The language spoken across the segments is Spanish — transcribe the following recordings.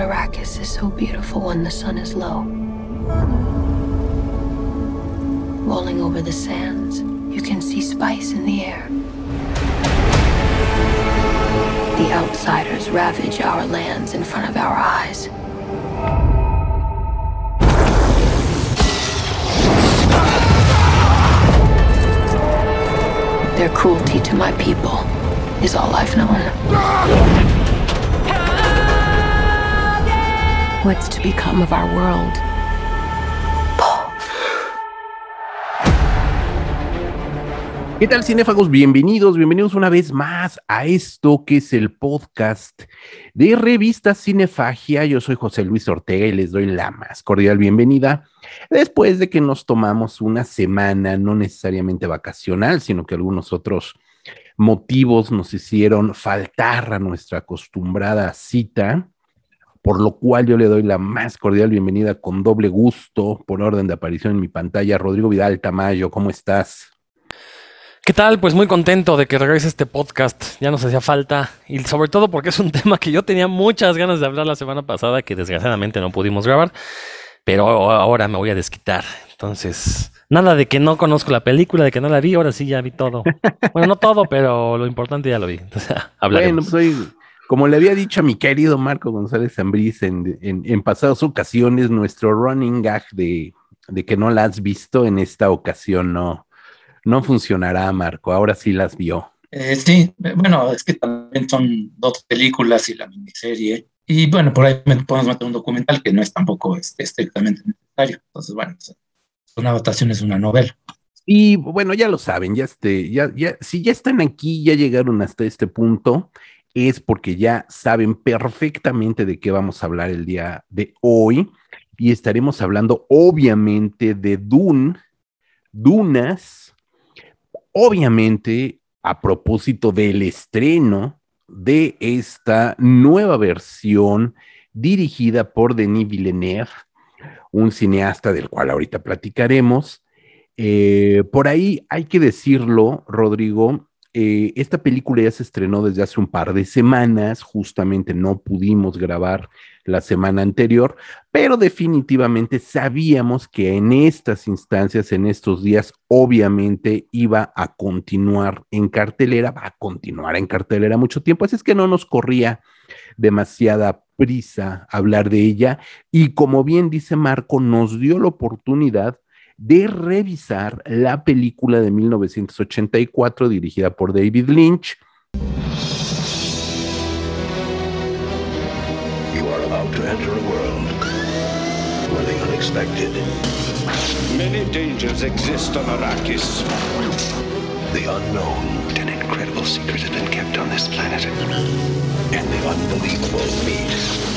that Arrakis is so beautiful when the sun is low. Rolling over the sands, you can see spice in the air. The outsiders ravage our lands in front of our eyes. Their cruelty to my people is all I've known. What's to become of our world? ¿Qué tal, cinéfagos? Bienvenidos, bienvenidos una vez más a esto que es el podcast de Revista Cinefagia. Yo soy José Luis Ortega y les doy la más cordial bienvenida después de que nos tomamos una semana, no necesariamente vacacional, sino que algunos otros motivos nos hicieron faltar a nuestra acostumbrada cita, por lo cual yo le doy la más cordial bienvenida con doble gusto por orden de aparición en mi pantalla. Rodrigo Vidal Tamayo, ¿cómo estás? ¿Qué tal? Pues muy contento de que regrese este podcast. Ya nos hacía falta. Y sobre todo porque es un tema que yo tenía muchas ganas de hablar la semana pasada, que desgraciadamente no pudimos grabar. Pero ahora me voy a desquitar. Entonces, nada de que no conozco la película, de que no la vi, ahora sí ya vi todo. Bueno, no todo, pero lo importante ya lo vi. Entonces, hablaremos. Bueno, pues como le había dicho a mi querido Marco González Zambriz en, en, pasadas ocasiones, nuestro running gag de, de que no la has visto en esta ocasión no, no funcionará, Marco. Ahora sí las vio. Eh, sí, bueno, es que también son dos películas y la miniserie. Y bueno, por ahí podemos meter un documental que no es tampoco este, estrictamente necesario. Entonces, bueno, una votación es una novela. Y bueno, ya lo saben, ya, este, ya, ya, si ya están aquí, ya llegaron hasta este punto, es porque ya saben perfectamente de qué vamos a hablar el día de hoy. Y estaremos hablando, obviamente, de Dune, Dunas, obviamente a propósito del estreno de esta nueva versión dirigida por Denis Villeneuve, un cineasta del cual ahorita platicaremos. Eh, por ahí hay que decirlo, Rodrigo, eh, esta película ya se estrenó desde hace un par de semanas, justamente no pudimos grabar la semana anterior, pero definitivamente sabíamos que en estas instancias, en estos días, obviamente iba a continuar en cartelera, va a continuar en cartelera mucho tiempo, así es que no nos corría demasiada prisa hablar de ella y como bien dice Marco, nos dio la oportunidad de revisar la película de 1984 dirigida por David Lynch. You are about to enter a world where the unexpected. Many dangers exist on Arrakis. The unknown. An incredible secret has been kept on this planet. And the unbelievable meet.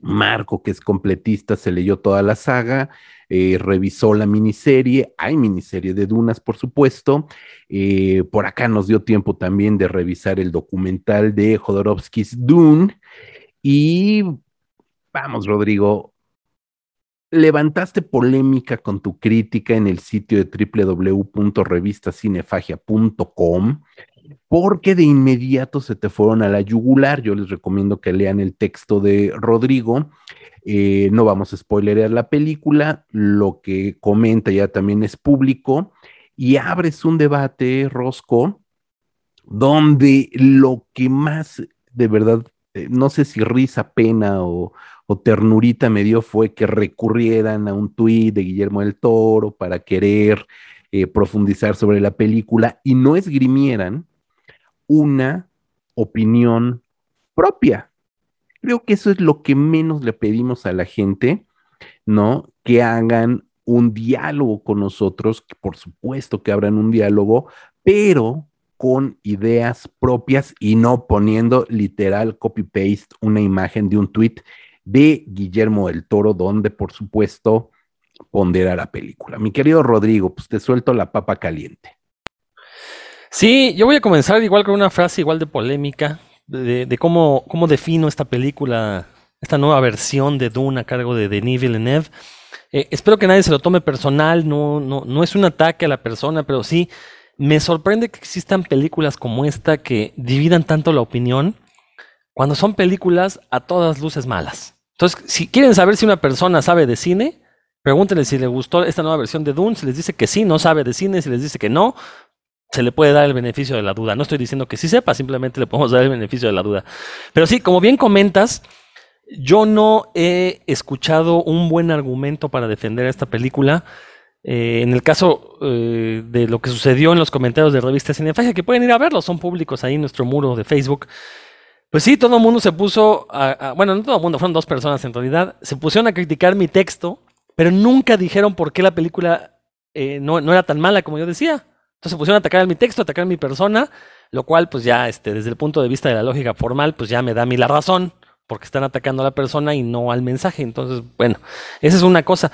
Marco, que es completista, se leyó toda la saga eh, revisó la miniserie, hay miniserie de Dunas, por supuesto. Eh, por acá nos dio tiempo también de revisar el documental de Jodorowsky's Dune. Y vamos, Rodrigo, levantaste polémica con tu crítica en el sitio de www.revistacinefagia.com porque de inmediato se te fueron a la yugular. Yo les recomiendo que lean el texto de Rodrigo eh, no vamos a spoilerear la película, lo que comenta ya también es público y abres un debate, Rosco, donde lo que más de verdad, eh, no sé si risa, pena o, ternurita me dio fue que recurrieran a un tuit de Guillermo del Toro para querer eh, profundizar sobre la película y no esgrimieran una opinión propia, Creo que eso es lo que menos le pedimos a la gente, ¿no? Que hagan un diálogo con nosotros, por supuesto que abran un diálogo, pero con ideas propias y no poniendo literal copy-paste una imagen de un tweet de Guillermo del Toro, donde por supuesto pondera la película. Mi querido Rodrigo, pues te suelto la papa caliente. Sí, yo voy a comenzar igual con una frase igual de polémica, de, cómo, cómo, defino esta película, esta nueva versión de Dune a cargo de Denis Villeneuve. Eh, espero que nadie se lo tome personal, no, no, no es un ataque a la persona, pero sí me sorprende que existan películas como esta que dividan tanto la opinión, cuando son películas a todas luces malas. Entonces, si quieren saber si una persona sabe de cine, pregúntenle si le gustó esta nueva versión de Dune, si les dice que sí, no sabe de cine, si les dice que no, se le puede dar el beneficio de la duda. No estoy diciendo que sí sepa, simplemente le podemos dar el beneficio de la duda. Pero sí, como bien comentas, yo no he escuchado un buen argumento para defender esta película. Eh, en el caso eh, de lo que sucedió en los comentarios de revista Cinefagia, que pueden ir a verlos, son públicos ahí en nuestro muro de Facebook. Pues sí, todo el mundo se puso, a, bueno, no todo el mundo, fueron dos personas en realidad, se pusieron a criticar mi texto, pero nunca dijeron por qué la película eh, no, no, era tan mala como yo decía. Entonces se pusieron a atacar a mi texto, a atacar a mi persona, lo cual pues ya este, desde el punto de vista de la lógica formal, pues ya me da a mí la razón, porque están atacando a la persona y no al mensaje. Entonces, bueno, esa es una cosa.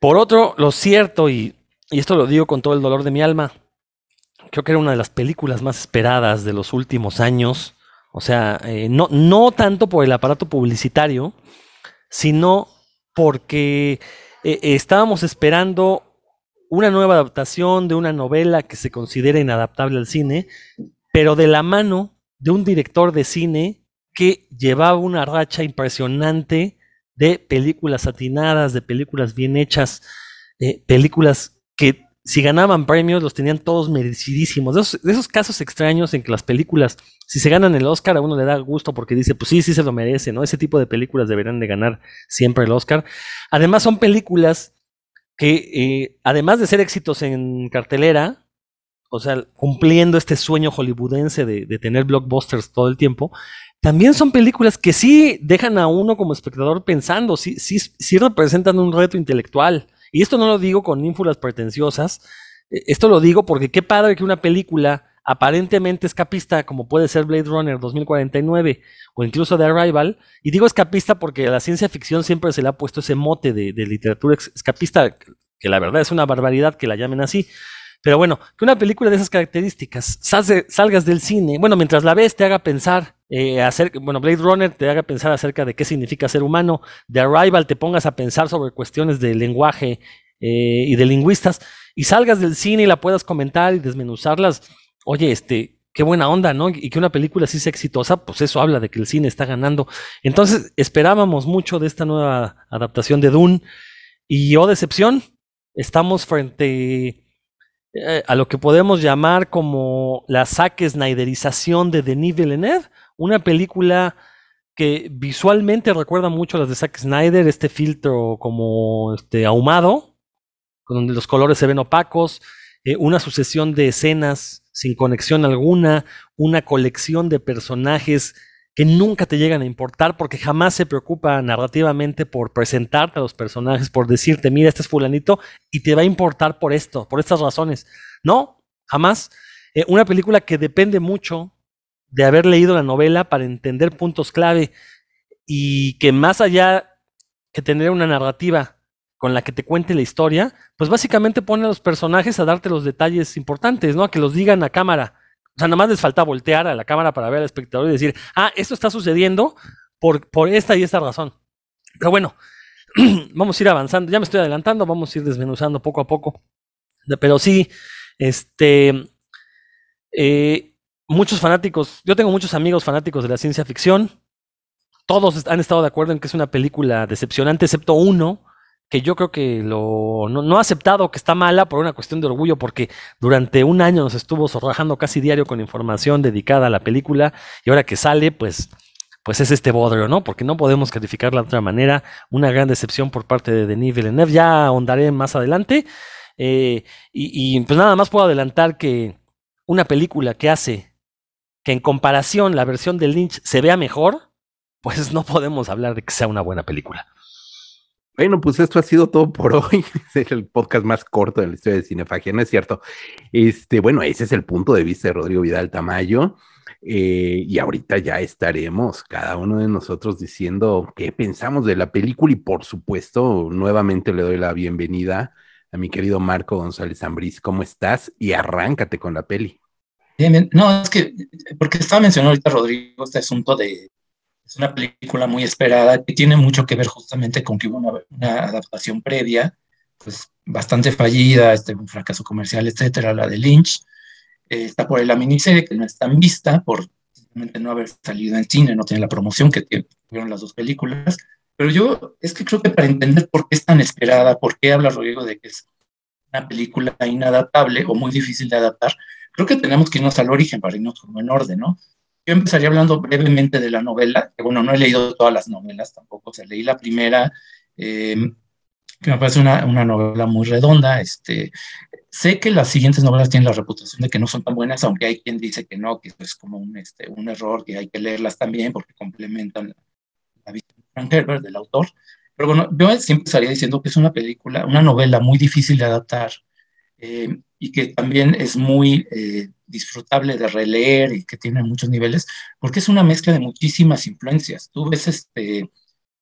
Por otro, lo cierto, y, esto lo digo con todo el dolor de mi alma, creo que era una de las películas más esperadas de los últimos años. O sea, eh, no, no tanto por el aparato publicitario, sino porque eh, estábamos esperando una nueva adaptación de una novela que se considera inadaptable al cine, pero de la mano de un director de cine que llevaba una racha impresionante de películas atinadas, de películas bien hechas, eh, películas que si ganaban premios los tenían todos merecidísimos. De esos, de esos, casos extraños en que las películas, si se ganan el Oscar, a uno le da gusto porque dice, pues sí, sí se lo merece, ¿no? Ese tipo de películas deberían de ganar siempre el Oscar. Además son películas que, eh, además de ser éxitos en cartelera, o sea, cumpliendo este sueño hollywoodense de, tener blockbusters todo el tiempo, también son películas que sí dejan a uno como espectador pensando, sí, sí, sí representan un reto intelectual. Y esto no lo digo con ínfulas pretenciosas, e, esto lo digo porque qué padre que una película aparentemente escapista, como puede ser Blade Runner 2049 o incluso The Arrival, y digo escapista porque a la ciencia ficción siempre se le ha puesto ese mote de, de literatura escapista, que la verdad es una barbaridad que la llamen así, pero bueno, que una película de esas características salgas del cine, bueno, mientras la ves te haga pensar, eh, acerca, bueno, Blade Runner te haga pensar acerca de qué significa ser humano, The Arrival te pongas a pensar sobre cuestiones de lenguaje eh, y de lingüistas, y salgas del cine y la puedas comentar y desmenuzarlas, oye, este, qué buena onda, ¿no? Y que una película así sea exitosa, pues eso habla de que el cine está ganando. Entonces, esperábamos mucho de esta nueva adaptación de Dune, y oh decepción, estamos frente eh, a lo que podemos llamar como la saque snyderización de Denis Villeneuve, una película que visualmente recuerda mucho a las de Zack Snyder, este filtro como este, ahumado, donde los colores se ven opacos, eh, una sucesión de escenas sin conexión alguna, una colección de personajes que nunca te llegan a importar porque jamás se preocupa narrativamente por presentarte a los personajes, por decirte, mira, este es fulanito y te va a importar por esto, por estas razones. No, jamás. Eh, una película que depende mucho de haber leído la novela para entender puntos clave y que más allá que tener una narrativa con la que te cuente la historia, pues básicamente pone a los personajes a darte los detalles importantes, ¿no? A que los digan a cámara o sea, nada más les falta voltear a la cámara para ver al espectador y decir, ah, esto está sucediendo por, por esta y esta razón. Pero bueno, vamos a ir avanzando. Ya me estoy adelantando, vamos a ir desmenuzando poco a poco. Pero sí, este, eh, muchos fanáticos, yo tengo muchos amigos fanáticos de la ciencia ficción. Todos han estado de acuerdo en que es una película decepcionante, excepto uno, que yo creo que lo, no, ha aceptado que está mala por una cuestión de orgullo, porque durante un año nos estuvo zorrajando casi diario con información dedicada a la película, y ahora que sale, pues, pues es este bodrio, ¿no? Porque no podemos calificarla de otra manera. Una gran decepción por parte de Denis Villeneuve. Ya ahondaré más adelante. Eh, y, y pues nada más puedo adelantar que una película que hace que en comparación la versión de Lynch se vea mejor, pues no podemos hablar de que sea una buena película. Bueno, pues esto ha sido todo por hoy. Es el podcast más corto de la historia de Cinefagia, ¿no es cierto? Este, bueno, ese es el punto de vista de Rodrigo Vidal Tamayo. Eh, y ahorita ya estaremos cada uno de nosotros diciendo qué pensamos de la película y por supuesto nuevamente le doy la bienvenida a mi querido Marco González Ambriz. ¿Cómo estás? Y arráncate con la peli. No, es que porque estaba mencionando ahorita Rodrigo este asunto de es una película muy esperada que tiene mucho que ver justamente con que hubo una, adaptación previa, pues bastante fallida, este, un fracaso comercial, etcétera, la de Lynch. Eh, está por la miniserie que no es tan vista por no haber salido en cine, no tiene la promoción que tuvieron las dos películas. Pero yo es que creo que para entender por qué es tan esperada, por qué habla Rodrigo de que es una película inadaptable o muy difícil de adaptar, creo que tenemos que irnos al origen para irnos como en orden, ¿no? Yo empezaría hablando brevemente de la novela, que bueno, no he leído todas las novelas tampoco, o sea, leí la primera, eh, que me parece una, una, novela muy redonda. Este, sé que las siguientes novelas tienen la reputación de que no son tan buenas, aunque hay quien dice que no, que es como un, este, un error, que hay que leerlas también porque complementan la visión de Frank Herbert, del autor. Pero bueno, yo siempre estaría diciendo que es una película, una novela muy difícil de adaptar eh, y que también es muy eh, disfrutable de releer y que tiene muchos niveles, porque es una mezcla de muchísimas influencias. Tú ves este,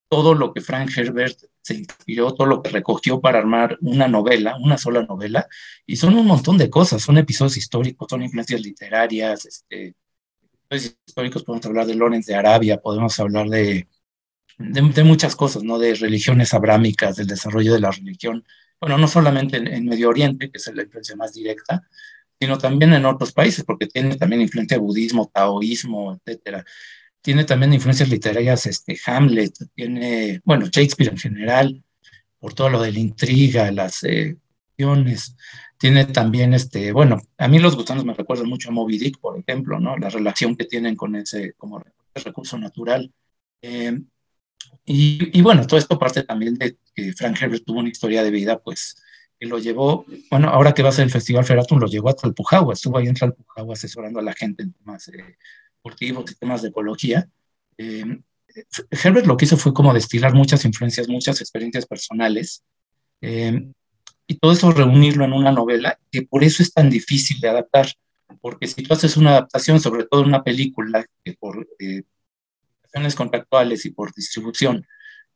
todo lo que Frank Herbert se inspiró, todo lo que recogió para armar una novela, una sola novela, y son un montón de cosas, son episodios históricos, son influencias literarias, este, históricos, podemos hablar de Lorenz de Arabia, podemos hablar de, de, de, muchas cosas, ¿no? De religiones abrámicas, del desarrollo de la religión, bueno, no solamente en, en Medio Oriente, que es la influencia más directa, sino también en otros países, porque tiene también influencia de budismo, taoísmo, etcétera tiene también influencias literarias, este, Hamlet, tiene, bueno, Shakespeare en general, por todo lo de la intriga, las eh, tiene también, este, bueno, a mí los gusanos me recuerdan mucho a Moby Dick, por ejemplo, ¿no? La relación que tienen con ese, como recurso natural. Eh, y, y, bueno, todo esto parte también de que Frank Herbert tuvo una historia de vida, pues, que lo llevó, bueno, ahora que va a ser el Festival Feratum, lo llevó a Talpujagua, estuvo ahí en Talpujagua asesorando a la gente en temas eh, temas de ecología. Eh, Herbert lo que hizo fue como destilar muchas influencias, muchas experiencias personales, eh, y todo eso reunirlo en una novela, que por eso es tan difícil de adaptar, porque si tú haces una adaptación, sobre todo una película, que por eh, contractuales y por distribución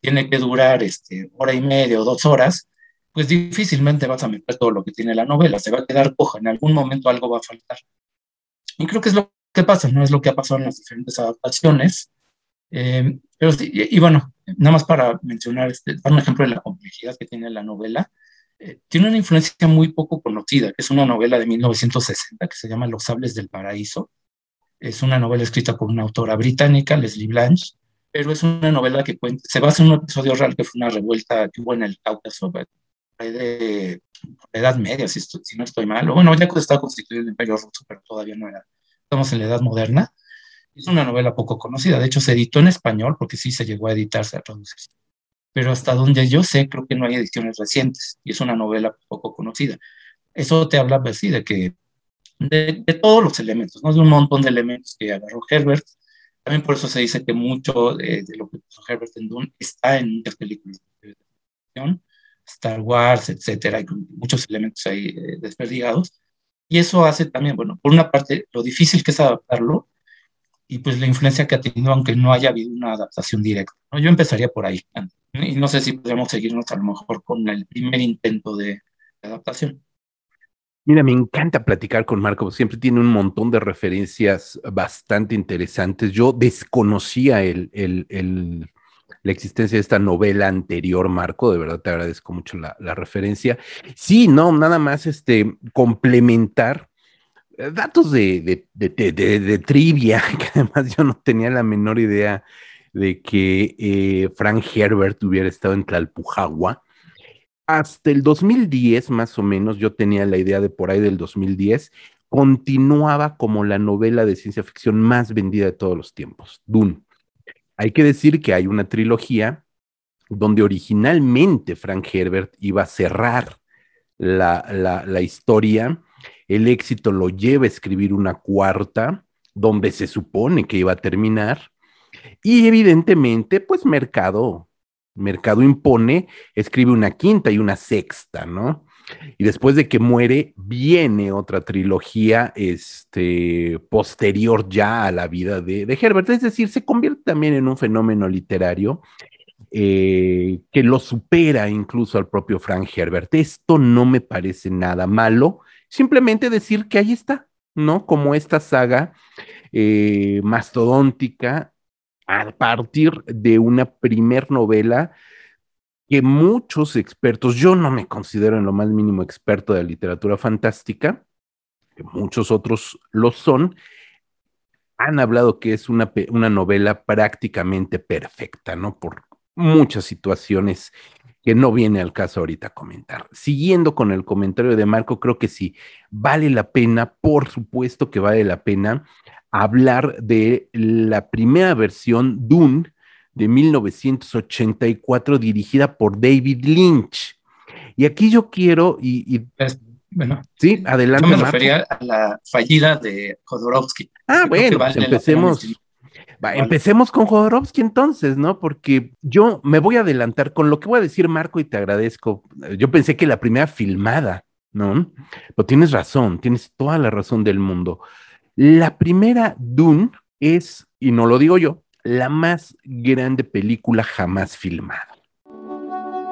tiene que durar este, hora y media o dos horas, pues difícilmente vas a meter todo lo que tiene la novela, se va a quedar coja, en algún momento algo va a faltar. Y creo que es lo qué pasa, no es lo que ha pasado en las diferentes adaptaciones. Eh, pero y, y, bueno, nada más para mencionar, este, dar un ejemplo de la complejidad que tiene la novela, eh, tiene una influencia muy poco conocida, que es una novela de 1960 que se llama Los Sables del Paraíso. Es una novela escrita por una autora británica, Leslie Blanche, pero es una novela que cuenta, se basa en un episodio real que fue una revuelta que hubo en el Cáucaso, de, Edad Media, si, estoy, si no estoy mal, o bueno, ya estaba constituido el Imperio Ruso, pero todavía no era estamos en la Edad Moderna. Es una novela poco conocida, de hecho se editó en español porque sí se llegó a editarse, a traducirse. Pero hasta donde yo sé, creo que no hay ediciones recientes y es una novela poco conocida. Eso te habla, pues sí, de que de, de, todos los elementos, ¿no? de un montón de elementos que agarró Herbert. También por eso se dice que mucho de, de lo que puso Herbert en Dune está en muchas películas de televisión, Star Wars, etcétera, hay muchos elementos ahí eh, desperdigados. Y eso hace también, bueno, por una parte, lo difícil que es adaptarlo y pues la influencia que ha tenido, aunque no haya habido una adaptación directa. ¿no? Yo empezaría por ahí. Y no sé si podemos seguirnos a lo mejor con el primer intento de, de adaptación. Mira, me encanta platicar con Marco, siempre tiene un montón de referencias bastante interesantes. Yo desconocía el, el, el, la existencia de esta novela anterior, Marco, de verdad te agradezco mucho la, referencia. Sí, no, nada más este, complementar eh, datos de, de, de, de, trivia, que además yo no tenía la menor idea de que eh, Frank Herbert hubiera estado en Tlalpujagua. Hasta el 2010, más o menos, yo tenía la idea de por ahí del 2010, continuaba como la novela de ciencia ficción más vendida de todos los tiempos, Dune. Hay que decir que hay una trilogía donde originalmente Frank Herbert iba a cerrar la, la, historia. El éxito lo lleva a escribir una cuarta, donde se supone que iba a terminar. Y evidentemente, pues Mercado, Mercado impone, escribe una quinta y una sexta, ¿no? Y después de que muere, viene otra trilogía este, posterior ya a la vida de, de Herbert. Es decir, se convierte también en un fenómeno literario eh, que lo supera incluso al propio Frank Herbert. Esto no me parece nada malo, simplemente decir que ahí está, ¿no? Como esta saga eh, mastodóntica a partir de una primer novela que muchos expertos, yo no me considero en lo más mínimo experto de la literatura fantástica, que muchos otros lo son, han hablado que es una, una novela prácticamente perfecta, ¿no? Por muchas situaciones que no viene al caso ahorita comentar. Siguiendo con el comentario de Marco, creo que sí, vale la pena, por supuesto que vale la pena hablar de la primera versión Dune de 1984 dirigida por David Lynch. Y aquí yo quiero, y, bueno, sí, adelante. Yo me refería a la fallida de Jodorowsky. Ah, bueno, pues empecemos. empecemos con Jodorowsky entonces, ¿no? Porque yo me voy a adelantar con lo que voy a decir, Marco, y te agradezco. Yo pensé que la primera filmada, ¿no? Pero tienes razón, tienes toda la razón del mundo. La primera Dune es, y no lo digo yo, la más grande película jamás filmada.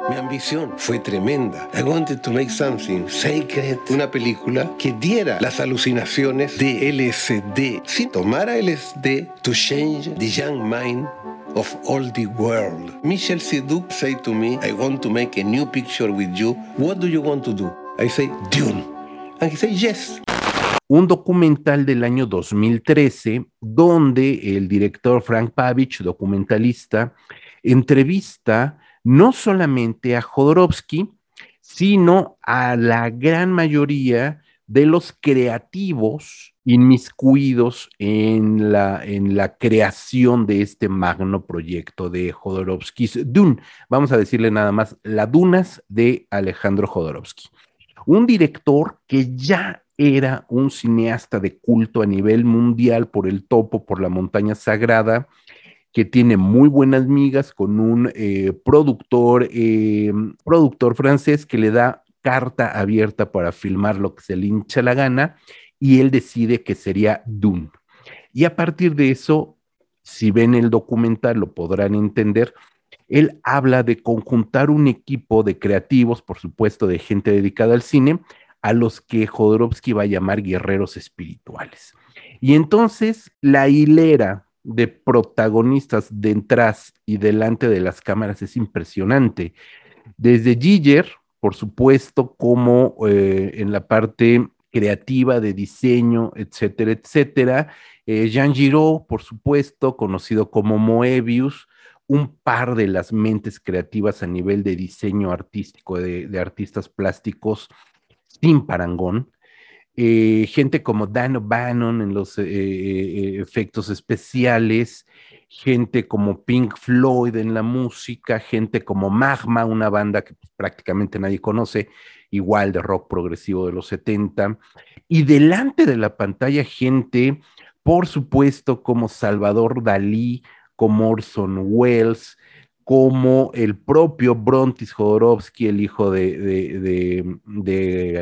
Mi ambición fue tremenda. I wanted to make something sacred, una película que diera las alucinaciones de LSD. Si tomara LSD to change the young mind of all the world. Michel Siduk say to me, I want to make a new picture with you. What do you want to do? I say, Dune. And he say, yes un documental del año 2013 donde el director Frank Pavich, documentalista, entrevista no solamente a Jodorowsky, sino a la gran mayoría de los creativos inmiscuidos en la, en la creación de este magno proyecto de Jodorowsky's Dune. Vamos a decirle nada más, La Dunas de Alejandro Jodorowsky. Un director que ya era un cineasta de culto a nivel mundial por el topo, por la montaña sagrada, que tiene muy buenas migas con un eh, productor, eh, productor francés que le da carta abierta para filmar lo que se le hincha la gana y él decide que sería Dune. Y a partir de eso, si ven el documental lo podrán entender, él habla de conjuntar un equipo de creativos, por supuesto, de gente dedicada al cine, a los que Jodorowsky va a llamar guerreros espirituales. Y entonces la hilera de protagonistas detrás y delante de las cámaras es impresionante. Desde Giger, por supuesto, como eh, en la parte creativa de diseño, etcétera, etcétera. Eh, Jean Giraud, por supuesto, conocido como Moebius, un par de las mentes creativas a nivel de diseño artístico de artistas plásticos sin parangón. Eh, gente como Dan O'Bannon en los eh, eh, efectos especiales, gente como Pink Floyd en la música, gente como Magma, una banda que pues, prácticamente nadie conoce, igual de rock progresivo de los 70, y delante de la pantalla gente, por supuesto, como Salvador Dalí, como Orson Welles, como el propio Brontis Jodorowsky, el hijo de,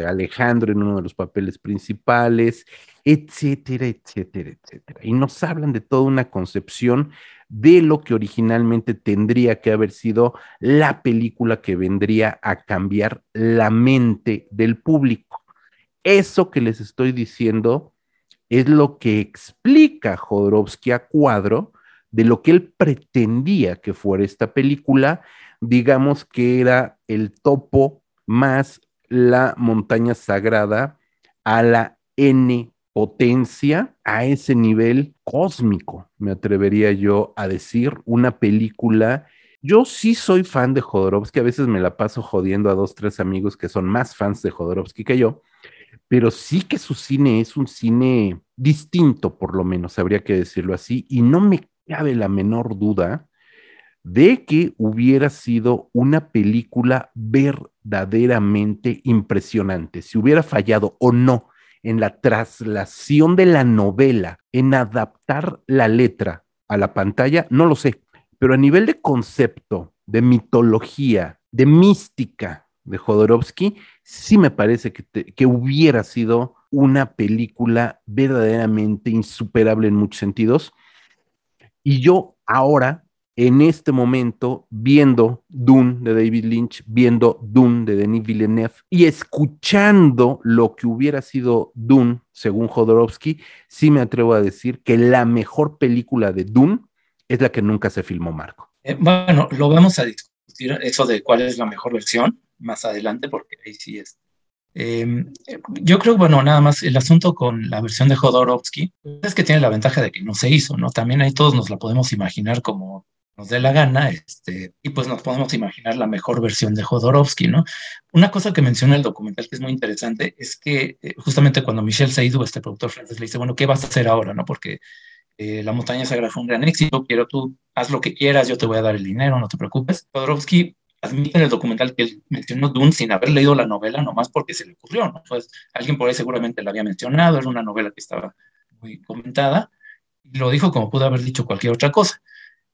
Alejandro en uno de los papeles principales, etcétera, etcétera, etcétera. Y nos hablan de toda una concepción de lo que originalmente tendría que haber sido la película que vendría a cambiar la mente del público. Eso que les estoy diciendo es lo que explica Jodorowsky a cuadro de lo que él pretendía que fuera esta película, digamos que era el topo más la montaña sagrada a la N potencia, a ese nivel cósmico, me atrevería yo a decir, una película. Yo sí soy fan de Jodorowsky, a veces me la paso jodiendo a dos, tres amigos que son más fans de Jodorowsky que yo, pero sí que su cine es un cine distinto, por lo menos, habría que decirlo así, y no me cabe la menor duda de que hubiera sido una película verdaderamente impresionante. Si hubiera fallado o no en la traslación de la novela, en adaptar la letra a la pantalla, no lo sé. Pero a nivel de concepto, de mitología, de mística de Jodorowsky, sí me parece que, que hubiera sido una película verdaderamente insuperable en muchos sentidos y yo ahora, en este momento, viendo Dune de David Lynch, viendo Dune de Denis Villeneuve y escuchando lo que hubiera sido Dune, según Jodorowsky, sí me atrevo a decir que la mejor película de Dune es la que nunca se filmó, Marco. Eh, bueno, lo vamos a discutir, eso de cuál es la mejor versión más adelante, porque ahí sí es, Em, yo creo, bueno, nada más el asunto con la versión de Jodorowsky es que tiene la ventaja de que no se hizo, ¿no? También ahí todos nos la podemos imaginar como nos dé la gana, este, y pues nos podemos imaginar la mejor versión de Jodorowsky, ¿no? Una cosa que menciona el documental que es muy interesante es que eh, justamente cuando Michel Seydoux, este productor francés, le dice, bueno, ¿qué vas a hacer ahora, no? Porque eh, La montaña sagrada fue un gran éxito, quiero tú, haz lo que quieras, yo te voy a dar el dinero, no te preocupes. Jodorowsky admite en el documental que él mencionó Dune sin haber leído la novela, nomás porque se le ocurrió, ¿no? Pues alguien por ahí seguramente la había mencionado, era una novela que estaba muy comentada, y lo dijo como pudo haber dicho cualquier otra cosa.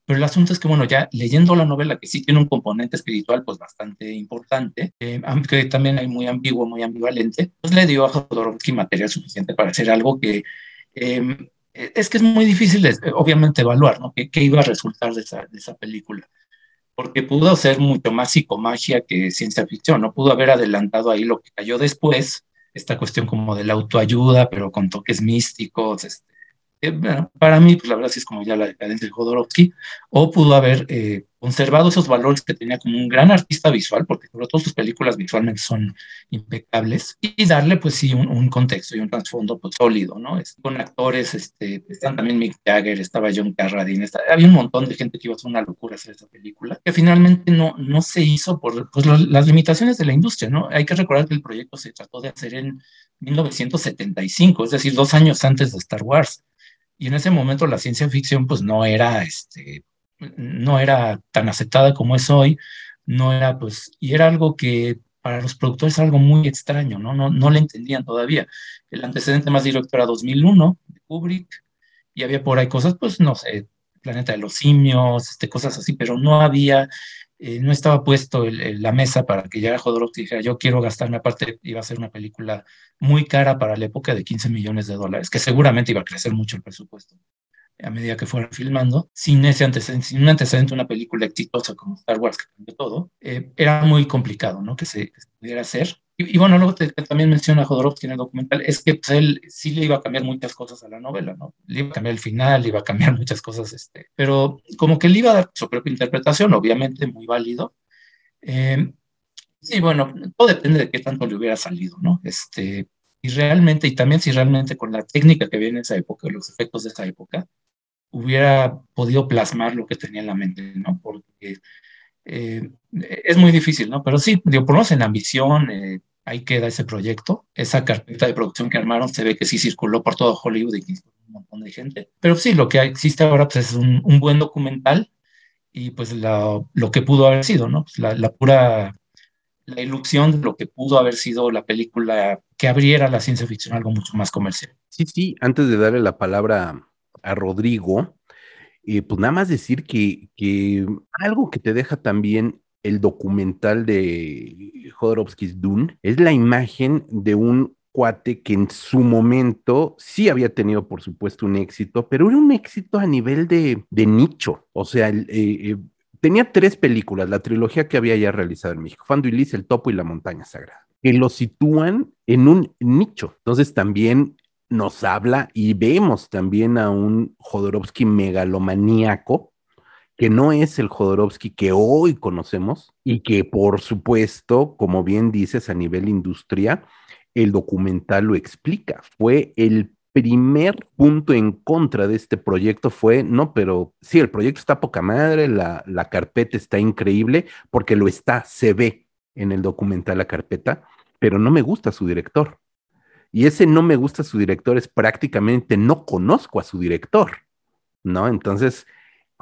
Pero el asunto es que, bueno, ya leyendo la novela, que sí tiene un componente espiritual, pues bastante importante, eh, aunque también hay muy ambiguo, muy ambivalente, pues le dio a Jodorowsky material suficiente para hacer algo que em, es que es muy difícil, obviamente, evaluar, ¿no? ¿Qué, ¿Qué, iba a resultar de esa, de esa película? Porque pudo ser mucho más psicomagia que ciencia ficción, no pudo haber adelantado ahí lo que cayó después, esta cuestión como de la autoayuda, pero con toques místicos, este, para mí, pues la verdad sí es como ya la decadencia de Jodorowsky, o pudo haber eh, conservado esos valores que tenía como un gran artista visual, porque sobre todo sus películas visualmente son impecables, y darle pues sí un, contexto y un trasfondo pues sólido, ¿no? Con actores, este, están también Mick Jagger, estaba John Carradine, había un montón de gente que iba a hacer una locura hacer esa película, que finalmente no, no se hizo por pues, las limitaciones de la industria, ¿no? Hay que recordar que el proyecto se trató de hacer en 1975, es decir, dos años antes de Star Wars y en ese momento la ciencia ficción pues no era, este, no era tan aceptada como es hoy, no era pues, y era algo que para los productores algo muy extraño, ¿no? No, no le entendían todavía. El antecedente más directo era 2001 de Kubrick y había por ahí cosas, pues no sé, Planeta de los Simios, este, cosas así, pero no había eh, no estaba puesto la mesa para que llegara Jodorowsky y dijera, yo quiero gastarme, aparte iba a ser una película muy cara para la época de 15 millones de dólares, que seguramente iba a crecer mucho el presupuesto a medida que fueran filmando, sin ese antecedente, sin un antecedente, una película exitosa como Star Wars que cambió todo, eh, era muy complicado, ¿no? Que se, que se pudiera hacer. Y, bueno, luego también menciona Jodorowsky en el documental, es que pues, él sí le iba a cambiar muchas cosas a la novela, ¿no? Le iba a cambiar el final, le iba a cambiar muchas cosas, este, pero como que le iba a dar su propia interpretación, obviamente muy válido. Eh, sí, bueno, todo depende de qué tanto le hubiera salido, ¿no? Este, y realmente, y también si realmente con la técnica que había en esa época, los efectos de esa época, hubiera podido plasmar lo que tenía en la mente, ¿no? Porque eh, es muy difícil, ¿no? Pero sí, digo, por lo menos en ambición, eh, ahí queda ese proyecto. Esa carpeta de producción que armaron se ve que sí circuló por todo Hollywood y un montón de gente. Pero sí, lo que existe ahora pues, es un, buen documental y pues lo que pudo haber sido, ¿no? Pues, la, pura, la ilusión de lo que pudo haber sido la película que abriera la ciencia ficción algo mucho más comercial. Sí, sí, antes de darle la palabra a Rodrigo, eh, pues nada más decir que, que, algo que te deja también el documental de Jodorowsky's Dune es la imagen de un cuate que en su momento sí había tenido, por supuesto, un éxito, pero era un éxito a nivel de, nicho. O sea, eh, eh, tenía tres películas, la trilogía que había ya realizado en México, Fando y Liz, El Topo y La Montaña Sagrada, que lo sitúan en un nicho. Entonces también nos habla y vemos también a un Jodorowsky megalomaníaco, que no es el Jodorowsky que hoy conocemos y que por supuesto, como bien dices, a nivel industria, el documental lo explica. Fue el primer punto en contra de este proyecto fue, no, pero sí, el proyecto está poca madre, la, la carpeta está increíble, porque lo está, se ve en el documental la carpeta, pero no me gusta su director. Y ese no me gusta su director es prácticamente no conozco a su director, ¿no? Entonces,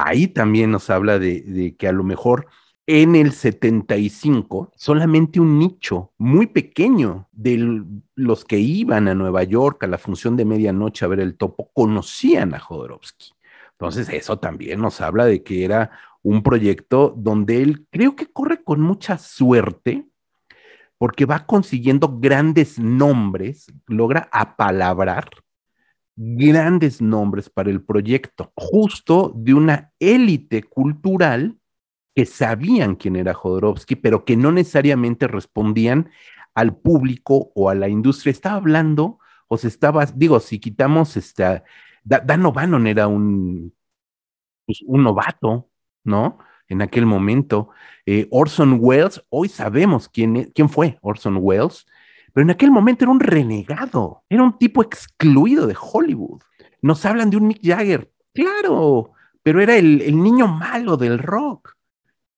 ahí también nos habla de, que a lo mejor en el 75 solamente un nicho muy pequeño de los que iban a Nueva York a la función de medianoche a ver el topo conocían a Jodorowsky. Entonces, eso también nos habla de que era un proyecto donde él creo que corre con mucha suerte porque va consiguiendo grandes nombres, logra apalabrar grandes nombres para el proyecto, justo de una élite cultural que sabían quién era Jodorowsky, pero que no necesariamente respondían al público o a la industria. Estaba hablando, o se estaba, digo, si quitamos esta, Dan O'Bannon era un, pues, un novato, ¿no? en aquel momento. Eh, Orson Welles, hoy sabemos quién, quién fue Orson Welles, pero en aquel momento era un renegado, era un tipo excluido de Hollywood. Nos hablan de un Mick Jagger, claro, pero era el, el niño malo del rock,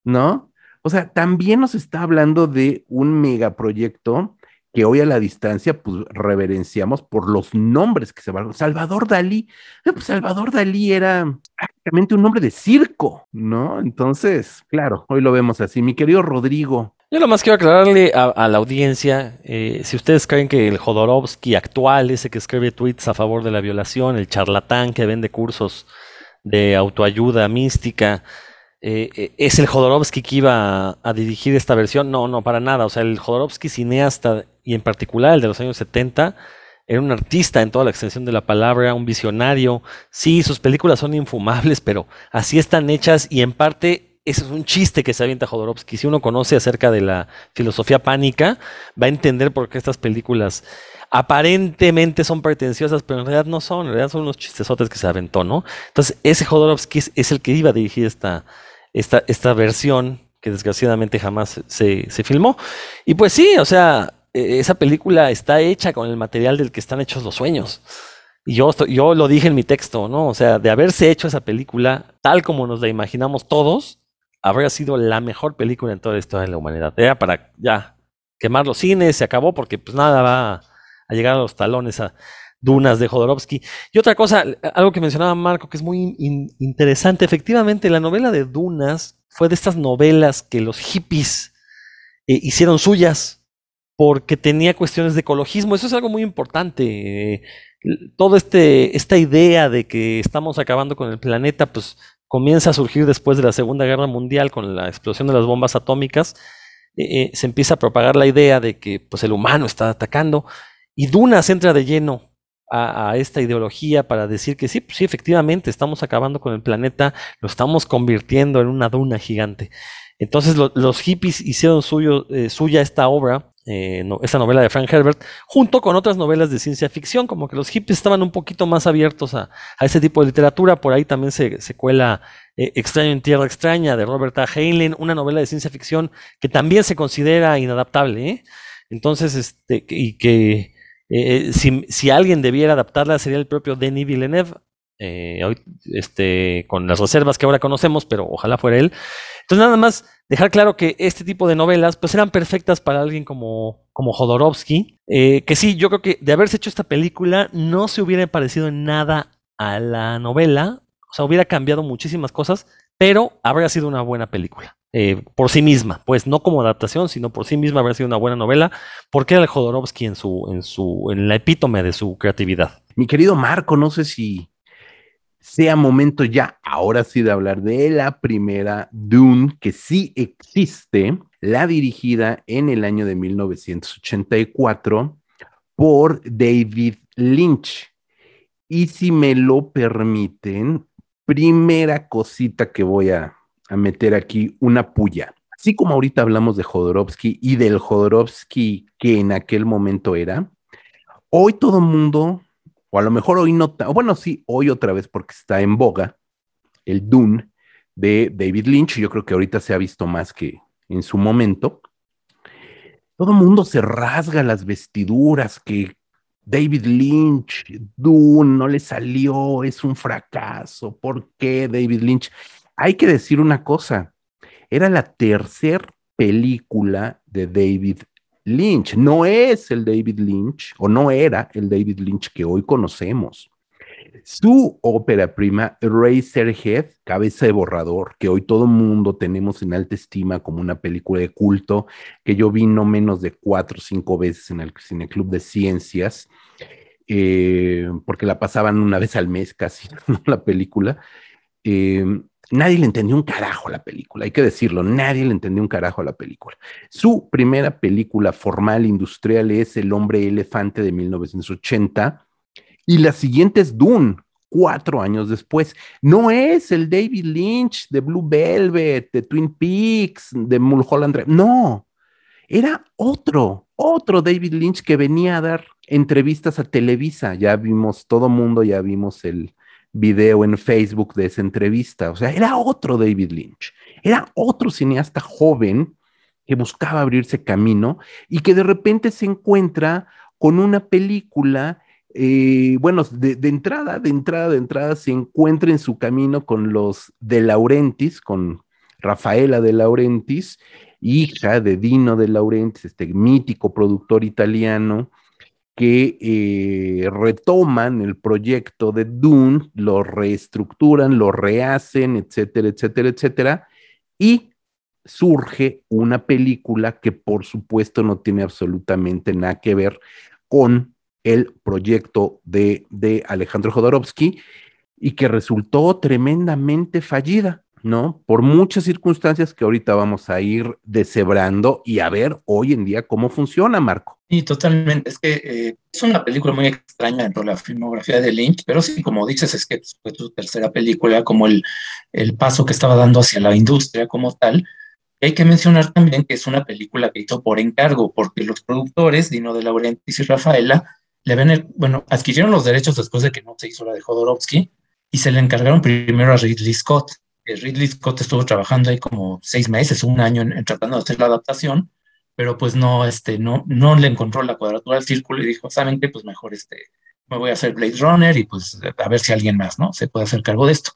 ¿no? O sea, también nos está hablando de un megaproyecto que hoy a la distancia, pues reverenciamos por los nombres que se van. Salvador Dalí, eh, pues Salvador Dalí era prácticamente un nombre de circo, ¿no? Entonces, claro, hoy lo vemos así. Mi querido Rodrigo. Yo lo más quiero aclararle a, la audiencia, eh, si ustedes creen que el Jodorowsky actual, ese que escribe tweets a favor de la violación, el charlatán que vende cursos de autoayuda mística, eh, eh, es el Jodorowsky que iba a, dirigir esta versión. No, no, para nada. O sea, el Jodorowsky cineasta y en particular el de los años 70 era un artista en toda la extensión de la palabra, un visionario. Sí, sus películas son infumables, pero así están hechas y en parte ese es un chiste que se avienta Jodorowsky. Si uno conoce acerca de la filosofía pánica, va a entender por qué estas películas aparentemente son pretenciosas, pero en realidad no son, en realidad son unos chistesotes que se aventó, ¿no? Entonces, ese Jodorowsky es el que iba a dirigir esta, esta, esta versión que desgraciadamente jamás se, filmó. Y pues sí, o sea, e, esa película está hecha con el material del que están hechos los sueños. Y yo, yo lo dije en mi texto, ¿no? O sea, de haberse hecho esa película tal como nos la imaginamos todos, habría sido la mejor película en toda la historia de la humanidad. Era para ya quemar los cines, se acabó porque pues nada va a llegar a los talones a, Dunas de Jodorowsky. Y otra cosa, algo que mencionaba Marco, que es muy interesante, efectivamente, la novela de Dunas fue de estas novelas que los hippies eh, hicieron suyas porque tenía cuestiones de ecologismo. Eso es algo muy importante. Eh, Toda este, esta idea de que estamos acabando con el planeta, pues comienza a surgir después de la Segunda Guerra Mundial con la explosión de las bombas atómicas. Eh, se empieza a propagar la idea de que pues, el humano está atacando y Dunas entra de lleno a, esta ideología para decir que sí, pues sí, efectivamente, estamos acabando con el planeta, lo estamos convirtiendo en una duna gigante. Entonces los hippies hicieron suyo, eh, suya esta obra, eh, esta novela de Frank Herbert, junto con otras novelas de ciencia ficción, como que los hippies estaban un poquito más abiertos a, ese tipo de literatura. Por ahí también se, cuela eh, Extraño en Tierra Extraña de Robert A. Heinlein, una novela de ciencia ficción que también se considera inadaptable. Entonces, este, y que eh, eh, si, alguien debiera adaptarla sería el propio Denis Villeneuve, eh, este, con las reservas que ahora conocemos, pero ojalá fuera él. Entonces nada más dejar claro que este tipo de novelas pues eran perfectas para alguien como, como Jodorowsky, que sí, yo creo que de haberse hecho esta película no se hubiera parecido en nada a la novela, o sea, hubiera cambiado muchísimas cosas, pero habría sido una buena película. Eh, por sí misma, pues no como adaptación, sino por sí misma habría sido una buena novela, porque era el Jodorowsky en su, en su, en la epítome de su creatividad. Mi querido Marco, no sé si sea momento ya, ahora sí, de hablar de la primera Dune, que sí existe, la dirigida en el año de 1984 por David Lynch. Y si me lo permiten, primera cosita que voy a a meter aquí una puya. Así como ahorita hablamos de Jodorowsky y del Jodorowsky que en aquel momento era, hoy todo mundo, o a lo mejor hoy no, bueno, sí, hoy otra vez porque está en boga, el Dune de David Lynch, yo creo que ahorita se ha visto más que en su momento. Todo el mundo se rasga las vestiduras que David Lynch, Dune, no le salió, es un fracaso. ¿Por qué David Lynch? Hay que decir una cosa, era la tercera película de David Lynch, no es el David Lynch o no era el David Lynch que hoy conocemos. Su ópera prima, Razorhead, Cabeza de Borrador, que hoy todo mundo tenemos en alta estima como una película de culto, que yo vi no menos de cuatro o cinco veces en el Club de Ciencias, eh, porque la pasaban una vez al mes casi, la película. Eh, Nadie le entendió un carajo a la película, hay que decirlo, nadie le entendió un carajo a la película. Su primera película formal industrial es El hombre elefante de 1980 y la siguiente es Dune, cuatro años después. No es el David Lynch de Blue Velvet, de Twin Peaks, de Mulholland no, era otro, otro David Lynch que venía a dar entrevistas a Televisa, ya vimos, todo mundo ya vimos el video en Facebook de esa entrevista. O sea, era otro David Lynch, era otro cineasta joven que buscaba abrirse camino y que de repente se encuentra con una película, eh, bueno, de, de, entrada, de entrada, de entrada, se encuentra en su camino con los de Laurentis, con Rafaela de Laurentis, hija de Dino de Laurentis, este mítico productor italiano, que eh, retoman el proyecto de Dune, lo reestructuran, lo rehacen, etcétera, etcétera, etcétera, y surge una película que por supuesto no tiene absolutamente nada que ver con el proyecto de, de Alejandro Jodorowsky y que resultó tremendamente fallida. ¿No? Por muchas circunstancias que ahorita vamos a ir deshebrando y a ver hoy en día cómo funciona, Marco. Sí, totalmente. Es que eh, es una película muy extraña dentro de la filmografía de Lynch, pero sí, como dices, es que fue tu tercera película, como el, el paso que estaba dando hacia la industria como tal. Hay que mencionar también que es una película que hizo por encargo, porque los productores, Dino de Laurentiis y Rafaela, le ven bueno, adquirieron los derechos después de que no se hizo la de Jodorowsky y se le encargaron primero a Ridley Scott Ridley Scott estuvo trabajando ahí como seis meses, un año en, tratando de hacer la adaptación, pero pues no, este, no, no le encontró la cuadratura del círculo y dijo, ¿saben qué? Pues mejor este, me voy a hacer Blade Runner y pues a ver si alguien más, ¿no? Se puede hacer cargo de esto.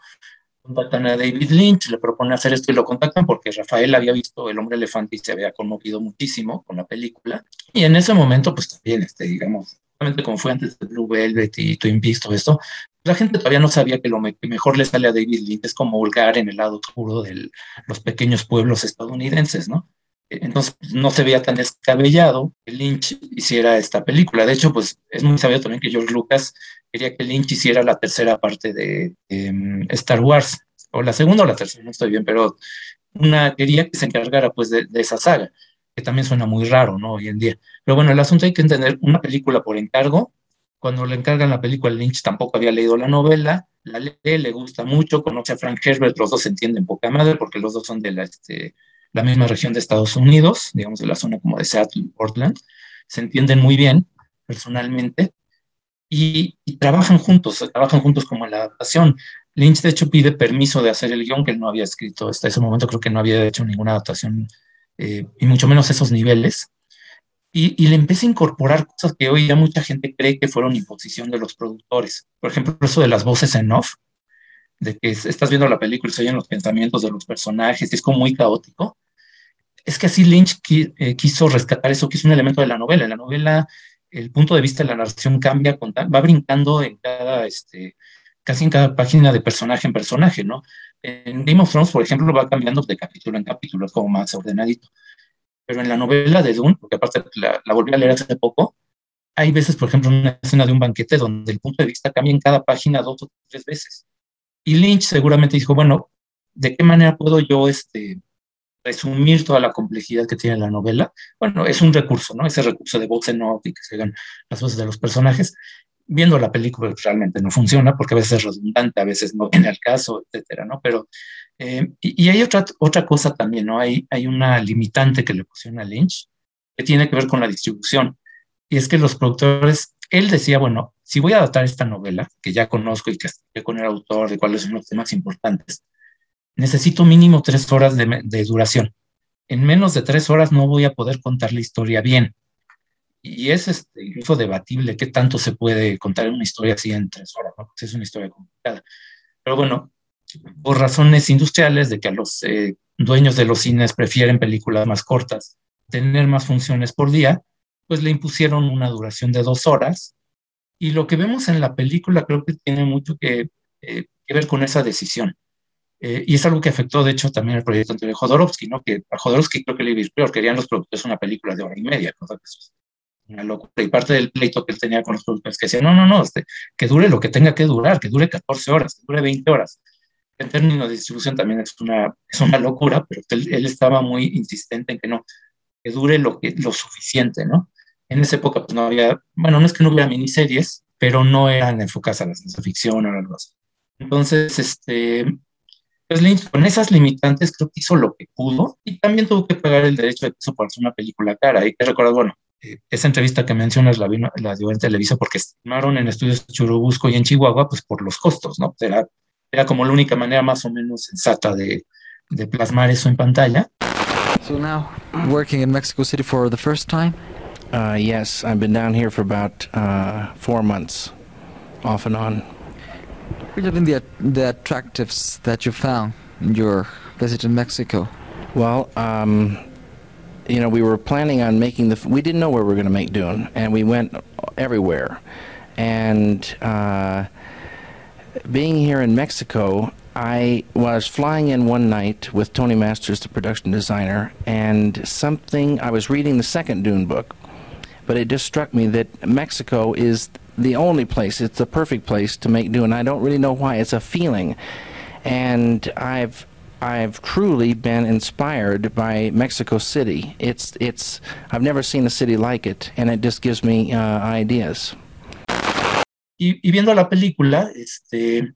Contactan a David Lynch, le propone hacer esto y lo contactan porque Rafael había visto El Hombre Elefante y se había conmovido muchísimo con la película. Y en ese momento, pues también, este, digamos, como fue antes de Blue Velvet y Twin Peaks, todo esto, la gente todavía no sabía que lo mejor le sale a David Lynch es como vulgar en el lado oscuro de los pequeños pueblos estadounidenses, ¿no? Entonces no se veía tan descabellado que Lynch hiciera esta película. De hecho, pues es muy sabio también que George Lucas quería que Lynch hiciera la tercera parte de Star Wars, o la segunda o la tercera, no estoy bien, pero una quería que se encargara pues de, de esa saga que también suena muy raro, ¿no? Hoy en día. Pero bueno, el asunto hay que entender, una película por encargo, cuando le encargan la película, Lynch tampoco había leído la novela, la lee, le gusta mucho, conoce a Frank Herbert, los dos se entienden poca madre, porque los dos son de la, este, la misma región de Estados Unidos, digamos de la zona como de Seattle Portland, se entienden muy bien personalmente, y, y, trabajan juntos, trabajan juntos como en la adaptación. Lynch, de hecho, pide permiso de hacer el guion que él no había escrito. Hasta ese momento creo que no había hecho ninguna adaptación eh, y mucho menos esos niveles. Y, y, le empieza a incorporar cosas que hoy ya mucha gente cree que fueron imposición de los productores. Por ejemplo, eso de las voces en off, de que estás viendo la película y se oyen los pensamientos de los personajes, es como muy caótico. Es que así Lynch eh, quiso rescatar eso, que es un elemento de la novela. En la novela, el punto de vista de la narración cambia, va brincando en cada, este, casi en cada página de personaje en personaje, ¿no? En Game of Thrones, por ejemplo, va cambiando de capítulo en capítulo, es como más ordenadito. Pero en la novela de Dune, porque aparte la, la volví a leer hace poco, hay veces, por ejemplo, una escena de un banquete donde el punto de vista cambia en cada página dos o tres veces. Y Lynch seguramente dijo, bueno, ¿de qué manera puedo yo este, resumir toda la complejidad que tiene la novela? Bueno, es un recurso, ¿no? Ese recurso de voz en off y que se hagan las voces de los personajes viendo la película realmente no funciona porque a veces es redundante, a veces no viene al caso, etcétera, ¿no? Pero, eh, y, hay otra, otra cosa también, ¿no? Hay, hay una limitante que le pusieron a Lynch que tiene que ver con la distribución. Y es que los productores, él decía, bueno, si voy a adaptar esta novela, que ya conozco y que estoy con el autor, de cuáles son los temas importantes, necesito mínimo tres horas de, duración. En menos de tres horas no voy a poder contar la historia bien y es este, incluso debatible qué tanto se puede contar una historia así en tres horas, ¿no? Es una historia complicada. Pero bueno, por razones industriales de que los eh, dueños de los cines prefieren películas más cortas, tener más funciones por día, pues le impusieron una duración de dos horas. Y lo que vemos en la película creo que tiene mucho que, eh, que ver con esa decisión. Eh, y es algo que afectó, de hecho, también el proyecto de Jodorowsky, ¿no? Que a Jodorowsky creo que le peor, querían los productores una película de hora y media, cosa que una locura. Y parte del pleito que él tenía con los productores que decían, no, no, no, este, que dure lo que tenga que durar, que dure 14 horas, que dure 20 horas. En términos de distribución también es una, es una locura, pero él, él estaba muy insistente en que no, que dure lo, que, lo suficiente, ¿no? En esa época pues no había, bueno, no es que no hubiera miniseries, pero no eran enfocadas a la ciencia ficción o algo así. Entonces, este, pues Lynch con esas limitantes creo que hizo lo que pudo y también tuvo que pagar el derecho de eso por hacer una película cara. Hay que recordar, bueno, eh, esa entrevista que mencionas la, vino, la dio en Televisa porque estimaron en estudios Churubusco y en Chihuahua, pues por los costos, ¿no? Era, era como la única manera más o menos sensata de, de plasmar eso en pantalla. So now, working in Mexico City for the first time? Uh, yes, I've been down here for about uh, four months, off and on. What have been the, the attractives that you found in your visit in Mexico? Well, um, you know, we were planning on making the. We didn't know where we were going to make Dune, and we went everywhere. And uh, being here in Mexico, I was flying in one night with Tony Masters, the production designer, and something. I was reading the second Dune book, but it just struck me that Mexico is the only place. It's the perfect place to make Dune. I don't really know why. It's a feeling, and I've I've truly been inspired by Mexico City. It's it's I've never seen a city like it, and it just gives me uh, ideas. Y, y, viendo la película, este,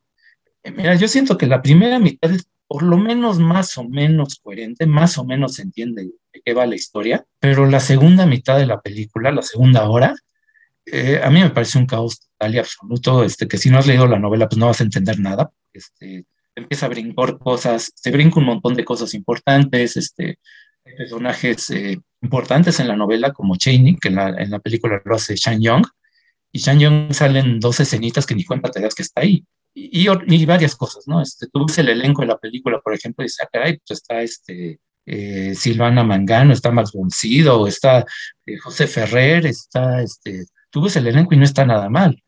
mira, yo siento que la primera mitad es por lo menos más o menos coherente, más o menos se entiende de qué va la historia, pero la segunda mitad de la película, la segunda hora, eh, a mí me parece un caos total y absoluto, este, que si no has leído la novela, pues no vas a entender nada. Este, empieza a brincar cosas, se brinca un montón de cosas importantes, este, personajes eh, importantes en la novela, como Cheney, que en la, en la película lo hace Shang Young, y Shang Young salen dos escenitas que ni cuenta te das que está ahí, y, y, y varias cosas, ¿no? Este, tú ves el elenco de la película, por ejemplo, y dices, ah, caray, pues está este, eh, Silvana Mangano, está Max Boncido, está eh, José Ferrer, está, este, tú ves el elenco y no está nada mal.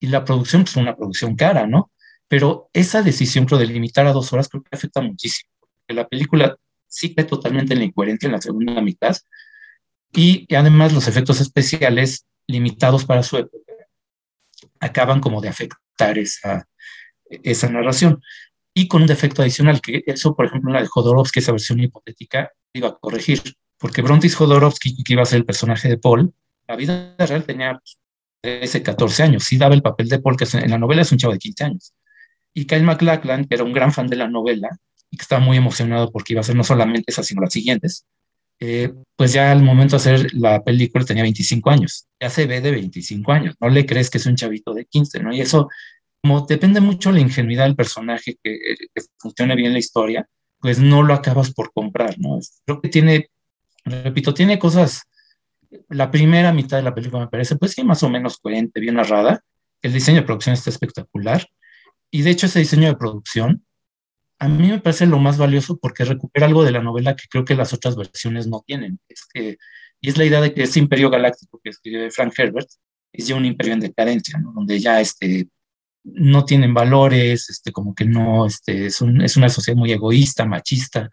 Y la producción, pues una producción cara, ¿no? Pero esa decisión, creo, de limitar a dos horas, creo que afecta muchísimo. Porque la película sí cae totalmente en la incoherencia en la segunda mitad. Y, y además los efectos especiales limitados para su época acaban como de afectar esa, esa narración. Y con un defecto adicional, que eso, por ejemplo, la de Jodorowsky, esa versión hipotética, iba a corregir. Porque Brontis Jodorowsky, que iba a ser el personaje de Paul, la vida real tenía 13, 14 años. Sí daba el papel de Paul, que en la novela es un chavo de 15 años. Y Kyle MacLachlan, que era un gran fan de la novela y que estaba muy emocionado porque iba a ser no solamente esa, sino las siguientes, eh, pues ya al momento de hacer la película tenía 25 años. Ya se ve de 25 años. No le crees que es un chavito de 15, ¿no? Y eso, como depende mucho la ingenuidad del personaje, que, que funcione bien la historia, pues no lo acabas por comprar, ¿no? Creo que tiene, repito, tiene cosas. La primera mitad de la película me parece, pues sí, más o menos coherente, bien narrada. El diseño de producción está espectacular. Y de hecho ese diseño de producción a mí me parece lo más valioso porque recupera algo de la novela que creo que las otras versiones no tienen. Es que, y es la idea de que ese imperio galáctico que escribe Frank Herbert es ya un imperio en decadencia, ¿no? donde ya este, no tienen valores, este, como que no, este, es, un, es una sociedad muy egoísta, machista.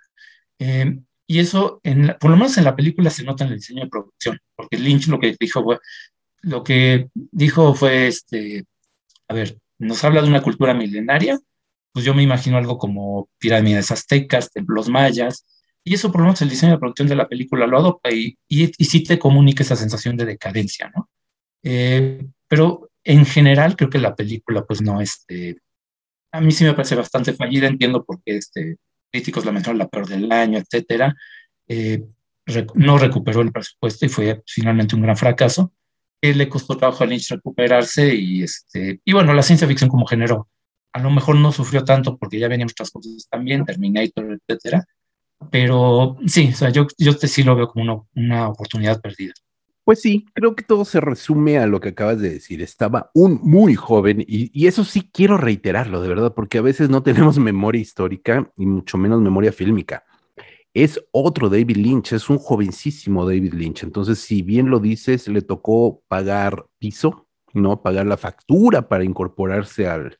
Eh, y eso, en la, por lo menos en la película se nota en el diseño de producción, porque Lynch lo que dijo fue, lo que dijo fue, este, a ver, nos habla de una cultura milenaria, pues yo me imagino algo como pirámides aztecas, templos mayas, y eso por lo menos el diseño de producción de la película lo adopta y, y, y sí te comunica esa sensación de decadencia, ¿no? Eh, pero en general creo que la película pues no, este, a mí sí me parece bastante fallida, entiendo por qué este, críticos la metieron la peor del año, etcétera, eh, rec no recuperó el presupuesto y fue finalmente un gran fracaso, que le costó trabajo a Lynch recuperarse y, este, y bueno, la ciencia ficción como género a lo mejor no sufrió tanto porque ya venían otras cosas también, Terminator, etcétera, pero sí, o sea, yo, yo sí lo veo como una, una oportunidad perdida. Pues sí, creo que todo se resume a lo que acabas de decir. Estaba un muy joven y, y, eso sí quiero reiterarlo, de verdad, porque a veces no tenemos memoria histórica y mucho menos memoria fílmica. Es otro David Lynch, es un jovencísimo David Lynch. Entonces, si bien lo dices, le tocó pagar piso, ¿no? Pagar la factura para incorporarse al,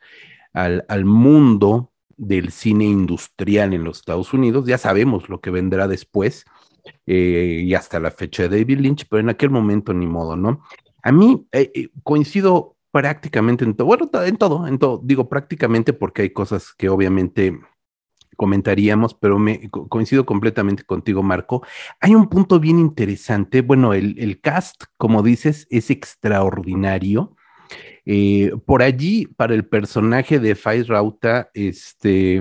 al, al mundo del cine industrial en los Estados Unidos. Ya sabemos lo que vendrá después eh, y hasta la fecha de David Lynch, pero en aquel momento ni modo, ¿no? A mí eh, eh, coincido prácticamente en todo, bueno, en todo, en todo, digo prácticamente porque hay cosas que obviamente comentaríamos, pero me coincido completamente contigo, Marco. Hay un punto bien interesante. Bueno, el, el cast, como dices, es extraordinario. Eh, por allí, para el personaje de Faiz Rauta, este,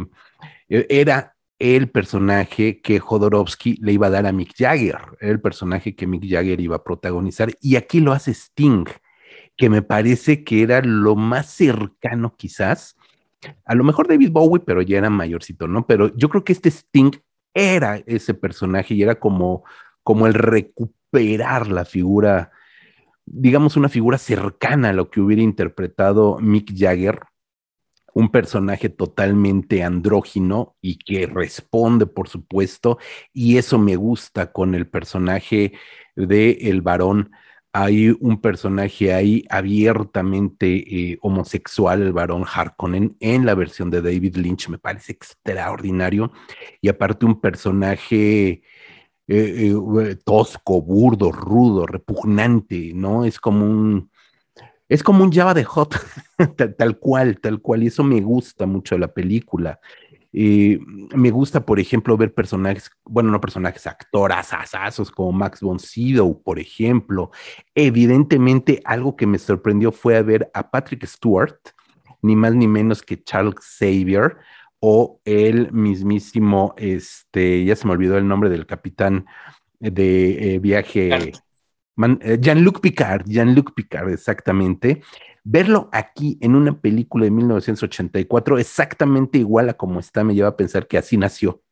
e, era el personaje que Jodorowsky le iba a dar a Mick Jagger, el personaje que Mick Jagger iba a protagonizar, y aquí lo hace Sting, que me parece que era lo más cercano quizás, a lo mejor David Bowie, pero ya era mayorcito, ¿no? Pero yo creo que este Sting era ese personaje y era como, como el recuperar la figura, digamos, una figura cercana a lo que hubiera interpretado Mick Jagger, un personaje totalmente andrógino y que responde, por supuesto, y eso me gusta con el personaje de el varón. Hay un personaje ahí abiertamente eh, homosexual, el varón Harkonnen, en la versión de David Lynch, me parece extraordinario. Y aparte un personaje eh, eh, tosco, burdo, rudo, repugnante, ¿no? Es como un, es como un Java de Hot, tal, cual, tal cual, y eso me gusta mucho de la película. Eh, me gusta, por ejemplo, ver personajes, bueno, no personajes, actoras asazos como Max von Sydow, por ejemplo. Evidentemente, algo que me sorprendió fue ver a Patrick Stewart, ni más ni menos que Charles Xavier, o el mismísimo, este, ya se me olvidó el nombre del capitán de eh, viaje. Eh, Jean-Luc Picard, Jean-Luc Picard, exactamente. Verlo aquí en una película de 1984, exactamente igual a como está, me lleva a pensar que así nació.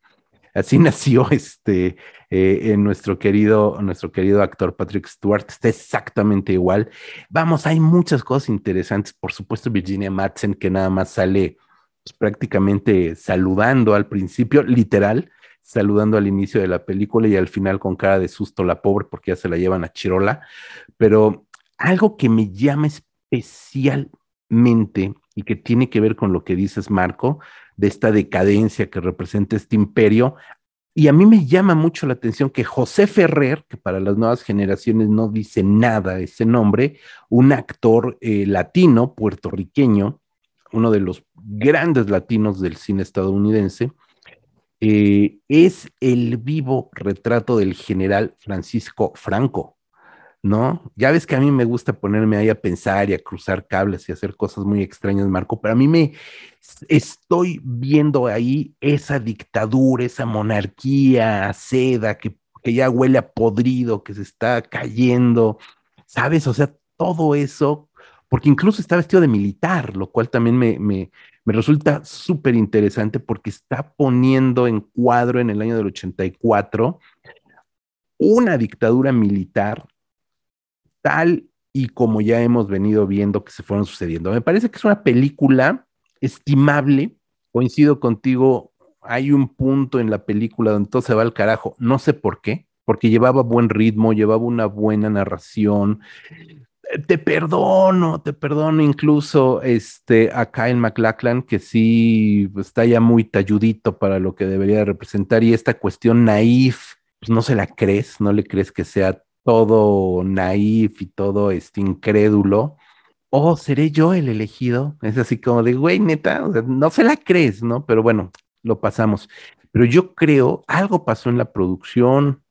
Así nació este eh, en nuestro querido, nuestro querido actor Patrick Stewart, está exactamente igual. Vamos, hay muchas cosas interesantes. Por supuesto, Virginia Madsen, que nada más sale pues, prácticamente saludando al principio, literal, saludando al inicio de la película y al final con cara de susto la pobre porque ya se la llevan a Chirola. Pero algo que me llama especialmente y que tiene que ver con lo que dices, Marco, de esta decadencia que representa este imperio. Y a mí me llama mucho la atención que José Ferrer, que para las nuevas generaciones no dice nada ese nombre, un actor eh, latino, puertorriqueño, uno de los grandes latinos del cine estadounidense, eh, es el vivo retrato del general Francisco Franco, ¿no? Ya ves que a mí me gusta ponerme ahí a pensar y a cruzar cables y hacer cosas muy extrañas, Marco, pero a mí me estoy viendo ahí esa dictadura, esa monarquía seda que, que ya huele a podrido, que se está cayendo, ¿sabes? O sea, todo eso, porque incluso está vestido de militar, lo cual también me, me, me resulta súper interesante porque está poniendo en cuadro en el año del 84 una dictadura militar tal y como ya hemos venido viendo que se fueron sucediendo. Me parece que es una película estimable. Coincido contigo, hay un punto en la película donde todo se va al carajo. No sé por qué, porque llevaba buen ritmo, llevaba una buena narración, te perdono, te perdono incluso este, a Kyle McLachlan, que sí está ya muy talludito para lo que debería representar, y esta cuestión naif, pues no se la crees, no le crees que sea todo naif y todo este incrédulo. O seré yo el elegido. Es así como de, güey, neta, no se la crees, ¿no? Pero bueno, lo pasamos. Pero yo creo, algo pasó en la producción,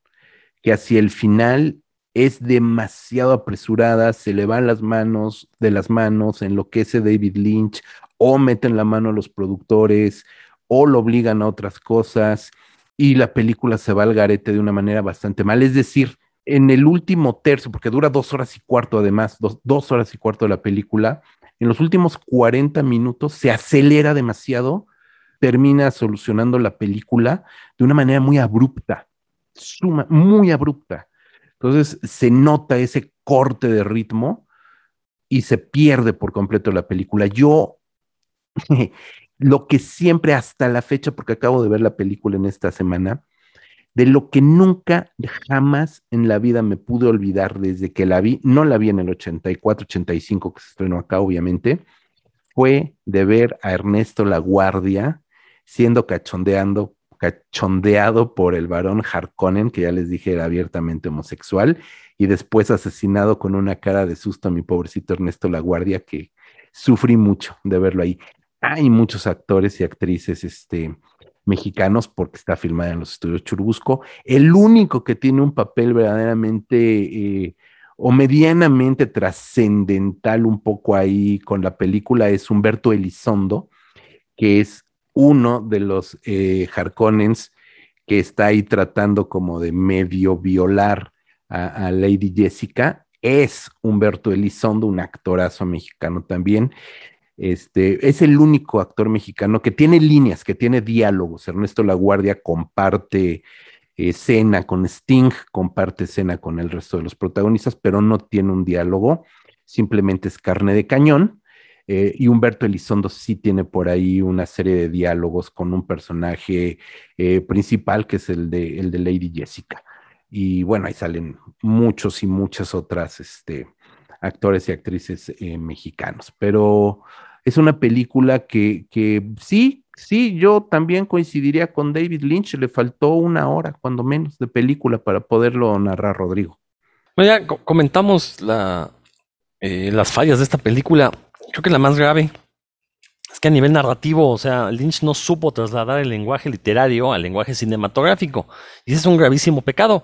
que hacia el final es demasiado apresurada, se le van las manos de las manos, en lo que enloquece David Lynch, o meten la mano a los productores, o lo obligan a otras cosas, y la película se va al garete de una manera bastante mal. Es decir, en el último tercio, porque dura dos horas y cuarto además, dos, dos horas y cuarto de la película, en los últimos 40 minutos se acelera demasiado, termina solucionando la película de una manera muy abrupta, suma, muy abrupta entonces se nota ese corte de ritmo y se pierde por completo la película. Yo, lo que siempre hasta la fecha, porque acabo de ver la película en esta semana, de lo que nunca, jamás en la vida me pude olvidar desde que la vi, no la vi en el 84, 85 que se estrenó acá, obviamente, fue de ver a Ernesto La Guardia siendo cachondeando cachondeado por el varón Harkonnen, que ya les dije era abiertamente homosexual, y después asesinado con una cara de susto a mi pobrecito Ernesto Laguardia, que sufrí mucho de verlo ahí. Hay muchos actores y actrices este, mexicanos porque está filmada en los estudios Churubusco. El único que tiene un papel verdaderamente eh, o medianamente trascendental un poco ahí con la película es Humberto Elizondo, que es uno de los eh, que está ahí tratando como de medio violar a, Lady Jessica es Humberto Elizondo, un actorazo mexicano también. Este, es el único actor mexicano que tiene líneas, que tiene diálogos. Ernesto Laguardia comparte escena con Sting, comparte escena con el resto de los protagonistas, pero no tiene un diálogo, simplemente es carne de cañón. Eh, y Humberto Elizondo sí tiene por ahí una serie de diálogos con un personaje eh, principal que es el de, el de Lady Jessica. Y bueno, ahí salen muchos y muchas otras este, actores y actrices eh, mexicanos. Pero es una película que, que sí, sí, yo también coincidiría con David Lynch. Le faltó una hora, cuando menos, de película para poderlo narrar Rodrigo. Bueno, ya comentamos la, las fallas de esta película creo que la más grave es que a nivel narrativo, o sea, Lynch no supo trasladar el lenguaje literario al lenguaje cinematográfico. Y ese es un gravísimo pecado,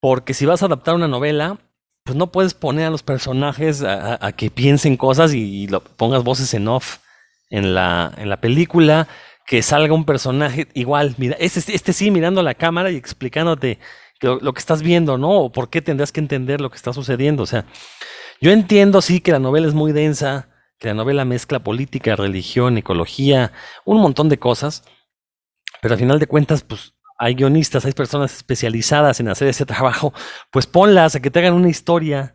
porque si vas a adaptar una novela, pues no puedes poner a los personajes a, que piensen cosas y, lo, pongas voces en off en la, en la película, que salga un personaje igual, mira, este, este sí mirando la cámara y explicándote lo, lo, que estás viendo, ¿no? O por qué tendrás que entender lo que está sucediendo. O sea, yo entiendo, sí, que la novela es muy densa, que la novela mezcla política, religión, ecología, un montón de cosas, pero al final de cuentas, pues hay guionistas, hay personas especializadas en hacer ese trabajo, pues ponlas a que te hagan una historia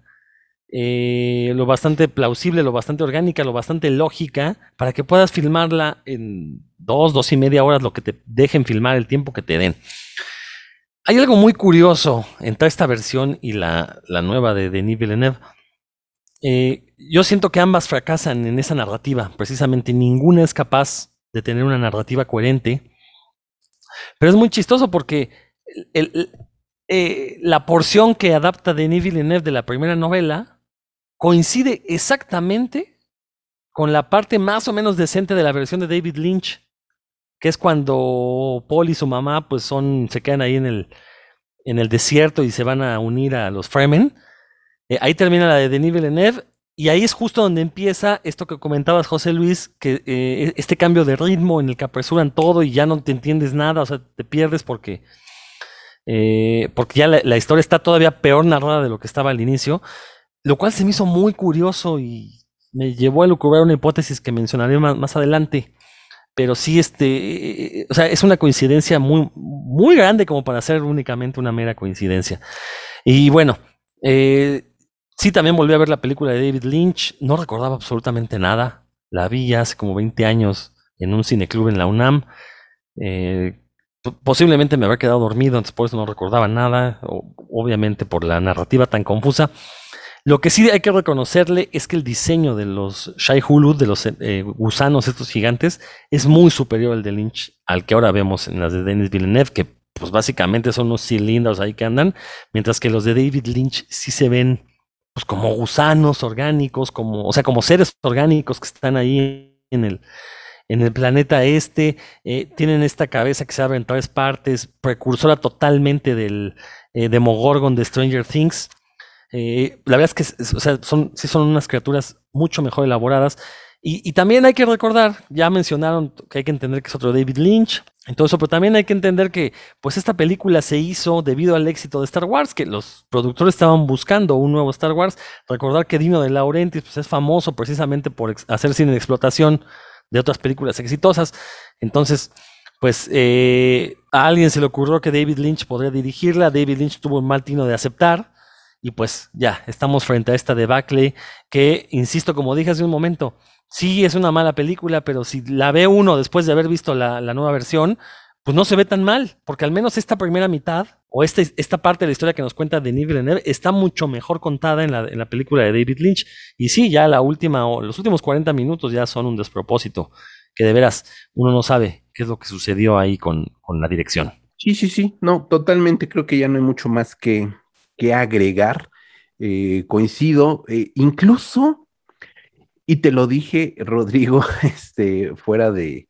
eh, lo bastante plausible, lo bastante orgánica, lo bastante lógica, para que puedas filmarla en dos, dos y media horas, lo que te dejen filmar, el tiempo que te den. Hay algo muy curioso entre esta versión y la, la nueva de Denis Villeneuve. Eh, yo siento que ambas fracasan en esa narrativa. Precisamente ninguna es capaz de tener una narrativa coherente. Pero es muy chistoso porque eh, la porción que adapta Denis Villeneuve de la primera novela coincide exactamente con la parte más o menos decente de la versión de David Lynch, que es cuando Paul y su mamá pues son, se quedan ahí en el, en el desierto y se van a unir a los Fremen. Eh, ahí termina la de Denis Villeneuve y ahí es justo donde empieza esto que comentabas, José Luis, que eh, este cambio de ritmo en el que apresuran todo y ya no te entiendes nada, o sea, te pierdes porque, eh, porque ya la, historia está todavía peor narrada de lo que estaba al inicio, lo cual se me hizo muy curioso y me llevó a lucubrar una hipótesis que mencionaré más, más adelante. Pero sí, este, o sea, es una coincidencia muy, muy grande como para ser únicamente una mera coincidencia. Y bueno, eh, Sí, también volví a ver la película de David Lynch. No recordaba absolutamente nada. La vi hace como 20 años en un cineclub en la UNAM. Eh, posiblemente me había quedado dormido, entonces por eso no recordaba nada. obviamente por la narrativa tan confusa. Lo que sí hay que reconocerle es que el diseño de los Shai Hulud, de los eh, gusanos estos gigantes, es muy superior al de Lynch, al que ahora vemos en las de Denis Villeneuve, que pues básicamente son unos cilindros ahí que andan, mientras que los de David Lynch sí se ven pues como gusanos orgánicos, como, o sea, como seres orgánicos que están ahí en el, en el planeta este, eh, tienen esta cabeza que se abre en tres partes, precursora totalmente del eh, Demogorgon de Stranger Things. Eh, la verdad es que o sea, son, sí son unas criaturas mucho mejor elaboradas. Y, también hay que recordar, ya mencionaron que hay que entender que es otro David Lynch, entonces, pero también hay que entender que pues esta película se hizo debido al éxito de Star Wars, que los productores estaban buscando un nuevo Star Wars. Recordar que Dino de Laurentiis pues, es famoso precisamente por hacer cine de explotación de otras películas exitosas. Entonces, pues eh, a alguien se le ocurrió que David Lynch podría dirigirla. David Lynch tuvo un mal tino de aceptar. Y pues ya, estamos frente a esta debacle que, insisto, como dije hace un momento, sí es una mala película, pero si la ve uno después de haber visto la, nueva versión, pues no se ve tan mal, porque al menos esta primera mitad, o este, esta parte de la historia que nos cuenta Denis Villeneuve, está mucho mejor contada en la, en la película de David Lynch. Y sí, ya la última, o los últimos 40 minutos ya son un despropósito, que de veras uno no sabe qué es lo que sucedió ahí con, con la dirección. Sí, sí, sí, no, totalmente, creo que ya no hay mucho más que, que agregar. Eh, coincido, eh, incluso y te lo dije, Rodrigo, este, fuera de,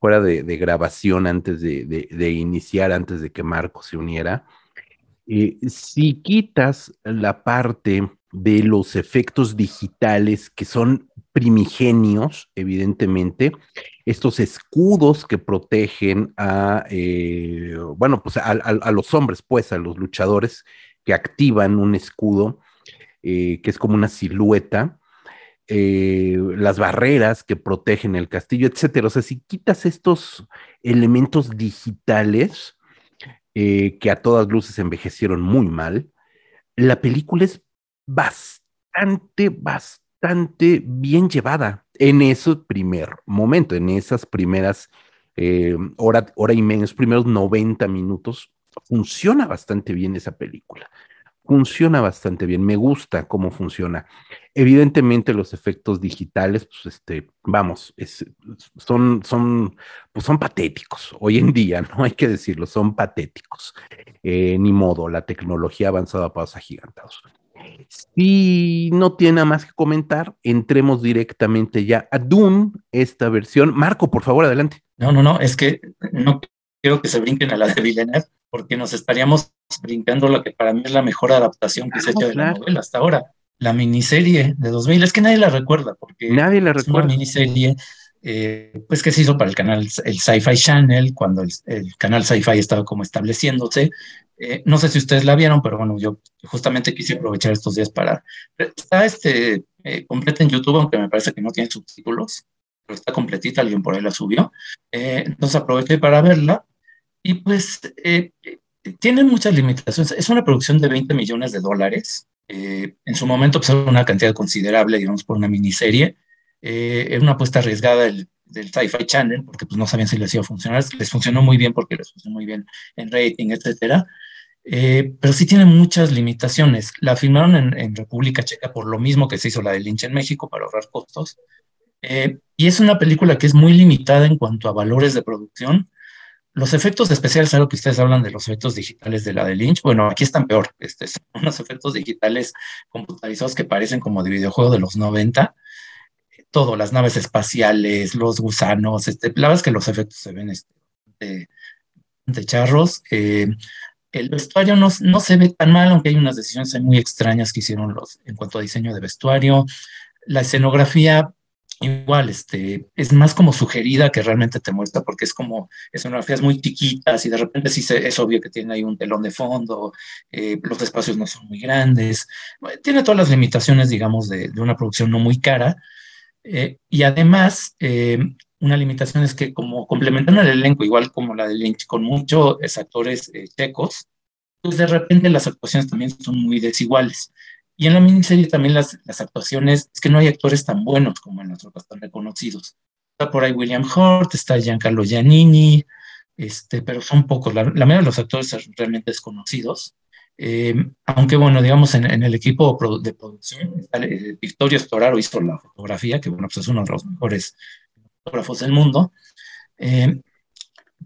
fuera de, grabación antes de, iniciar, antes de que Marco se uniera. Eh, si quitas la parte de los efectos digitales que son primigenios, evidentemente, estos escudos que protegen a, eh, bueno, pues a, los hombres, pues a los luchadores que activan un escudo eh, que es como una silueta, eh, las barreras que protegen el castillo, etcétera. O sea, si quitas estos elementos digitales eh, que a todas luces envejecieron muy mal, la película es bastante, bastante bien llevada en ese primer momento, en esas primeras eh, hora, hora y esos primeros 90 minutos. Funciona bastante bien esa película funciona bastante bien, me gusta cómo funciona. Evidentemente los efectos digitales, pues este, vamos, son, son, pues son patéticos hoy en día, no hay que decirlo, son patéticos. Eh, ni modo, la tecnología avanzada a pasos agigantados. Si no tiene nada más que comentar, entremos directamente ya a Doom, esta versión. Marco, por favor, adelante. No, no, no, es que no quiero que se brinquen a la de Villeneuve, porque nos estaríamos brincando lo que para mí es la mejor adaptación que se ha hecho de la novela hasta ahora. La miniserie de 2000, es que nadie la recuerda, porque nadie la es recuerda. una miniserie eh, pues que se hizo para el canal, el Sci-Fi Channel, cuando el, el canal Sci-Fi estaba como estableciéndose. Eh, no sé si ustedes la vieron, pero bueno, yo justamente quise aprovechar estos días para... Está este, eh, completa en YouTube, aunque me parece que no tiene subtítulos, pero está completita, alguien por ahí la subió. Eh, entonces aproveché para verla y pues eh, tiene muchas limitaciones. Es una producción de 20 millones de dólares. Eh, en su momento pues, era una cantidad considerable, digamos, por una miniserie. Eh, era una apuesta arriesgada del, del Sci-Fi Channel, porque pues no sabían si les iba a funcionar. Les funcionó muy bien porque les funcionó muy bien en rating, etcétera. Eh, pero sí tiene muchas limitaciones. La filmaron en, en, República Checa por lo mismo que se hizo la de Lynch en México para ahorrar costos. Eh, y es una película que es muy limitada en cuanto a valores de producción. Los efectos especiales, algo que ustedes hablan de los efectos digitales de la de Lynch, bueno, aquí están peor. Este, son unos efectos digitales computarizados que parecen como de videojuego de los 90 todo, las naves espaciales, los gusanos, este, la verdad es que los efectos se ven este, de, de, charros. Eh, el vestuario no, no, se ve tan mal, aunque hay unas decisiones muy extrañas que hicieron los en cuanto a diseño de vestuario. La escenografía, igual, este, es más como sugerida que realmente te muestra, porque es como escenografías muy chiquitas y de repente sí se, es obvio que tiene ahí un telón de fondo, eh, los espacios no son muy grandes, tiene todas las limitaciones, digamos, de, una producción no muy cara. Eh, y además, eh, una limitación es que como complementan el elenco, igual como la de Lynch, con muchos actores checos, pues de repente las actuaciones también son muy desiguales. Y en la miniserie también las, las actuaciones, es que no hay actores tan buenos como en las otras tan reconocidos. Está por ahí William Hurt, está Giancarlo Giannini, este, pero son pocos. La, la mayoría de los actores son realmente desconocidos. Eh, aunque bueno, digamos, en, en el equipo de producción, eh, Victorio Storaro hizo la fotografía, que bueno, pues es uno de los mejores fotógrafos del mundo. Eh,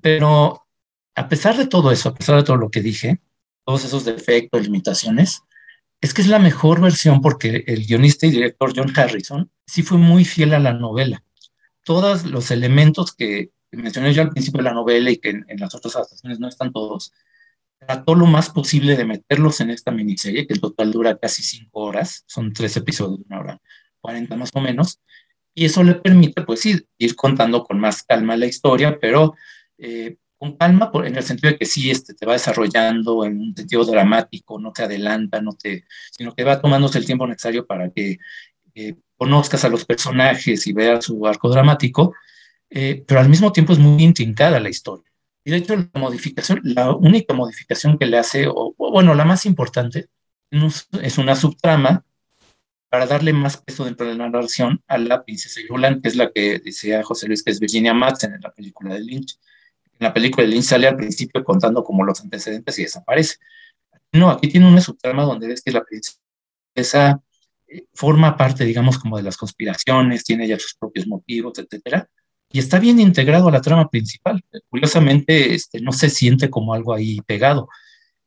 pero a pesar de todo eso, a pesar de todo lo que dije, todos esos defectos, limitaciones, es que es la mejor versión porque el guionista y director John Harrison sí fue muy fiel a la novela. Todos los elementos que mencioné yo al principio de la novela y que en, las otras adaptaciones no están todos, trató lo más posible de meterlos en esta miniserie, que en total dura casi cinco horas, son tres episodios de una hora, 40 más o menos, y eso le permite, pues sí, ir contando con más calma la historia, pero eh, con calma en el sentido de que sí este, te va desarrollando en un sentido dramático, no te adelanta, no te, sino que va tomándose el tiempo necesario para que eh, conozcas a los personajes y veas su arco dramático, eh, pero al mismo tiempo es muy intrincada la historia. Y de hecho, la modificación, la única modificación que le hace, o, o bueno, la más importante, es una subtrama para darle más peso dentro de la narración a la princesa Yulan, que es la que decía José Luis, que es Virginia Madsen en la película de Lynch. En la película Lynch sale al principio contando como los antecedentes y desaparece. No, aquí tiene una subtrama donde ves que la princesa forma parte, digamos, como de las conspiraciones, tiene ya sus propios motivos, etcétera, y está bien integrado a la trama principal. Curiosamente, este, no se siente como algo ahí pegado.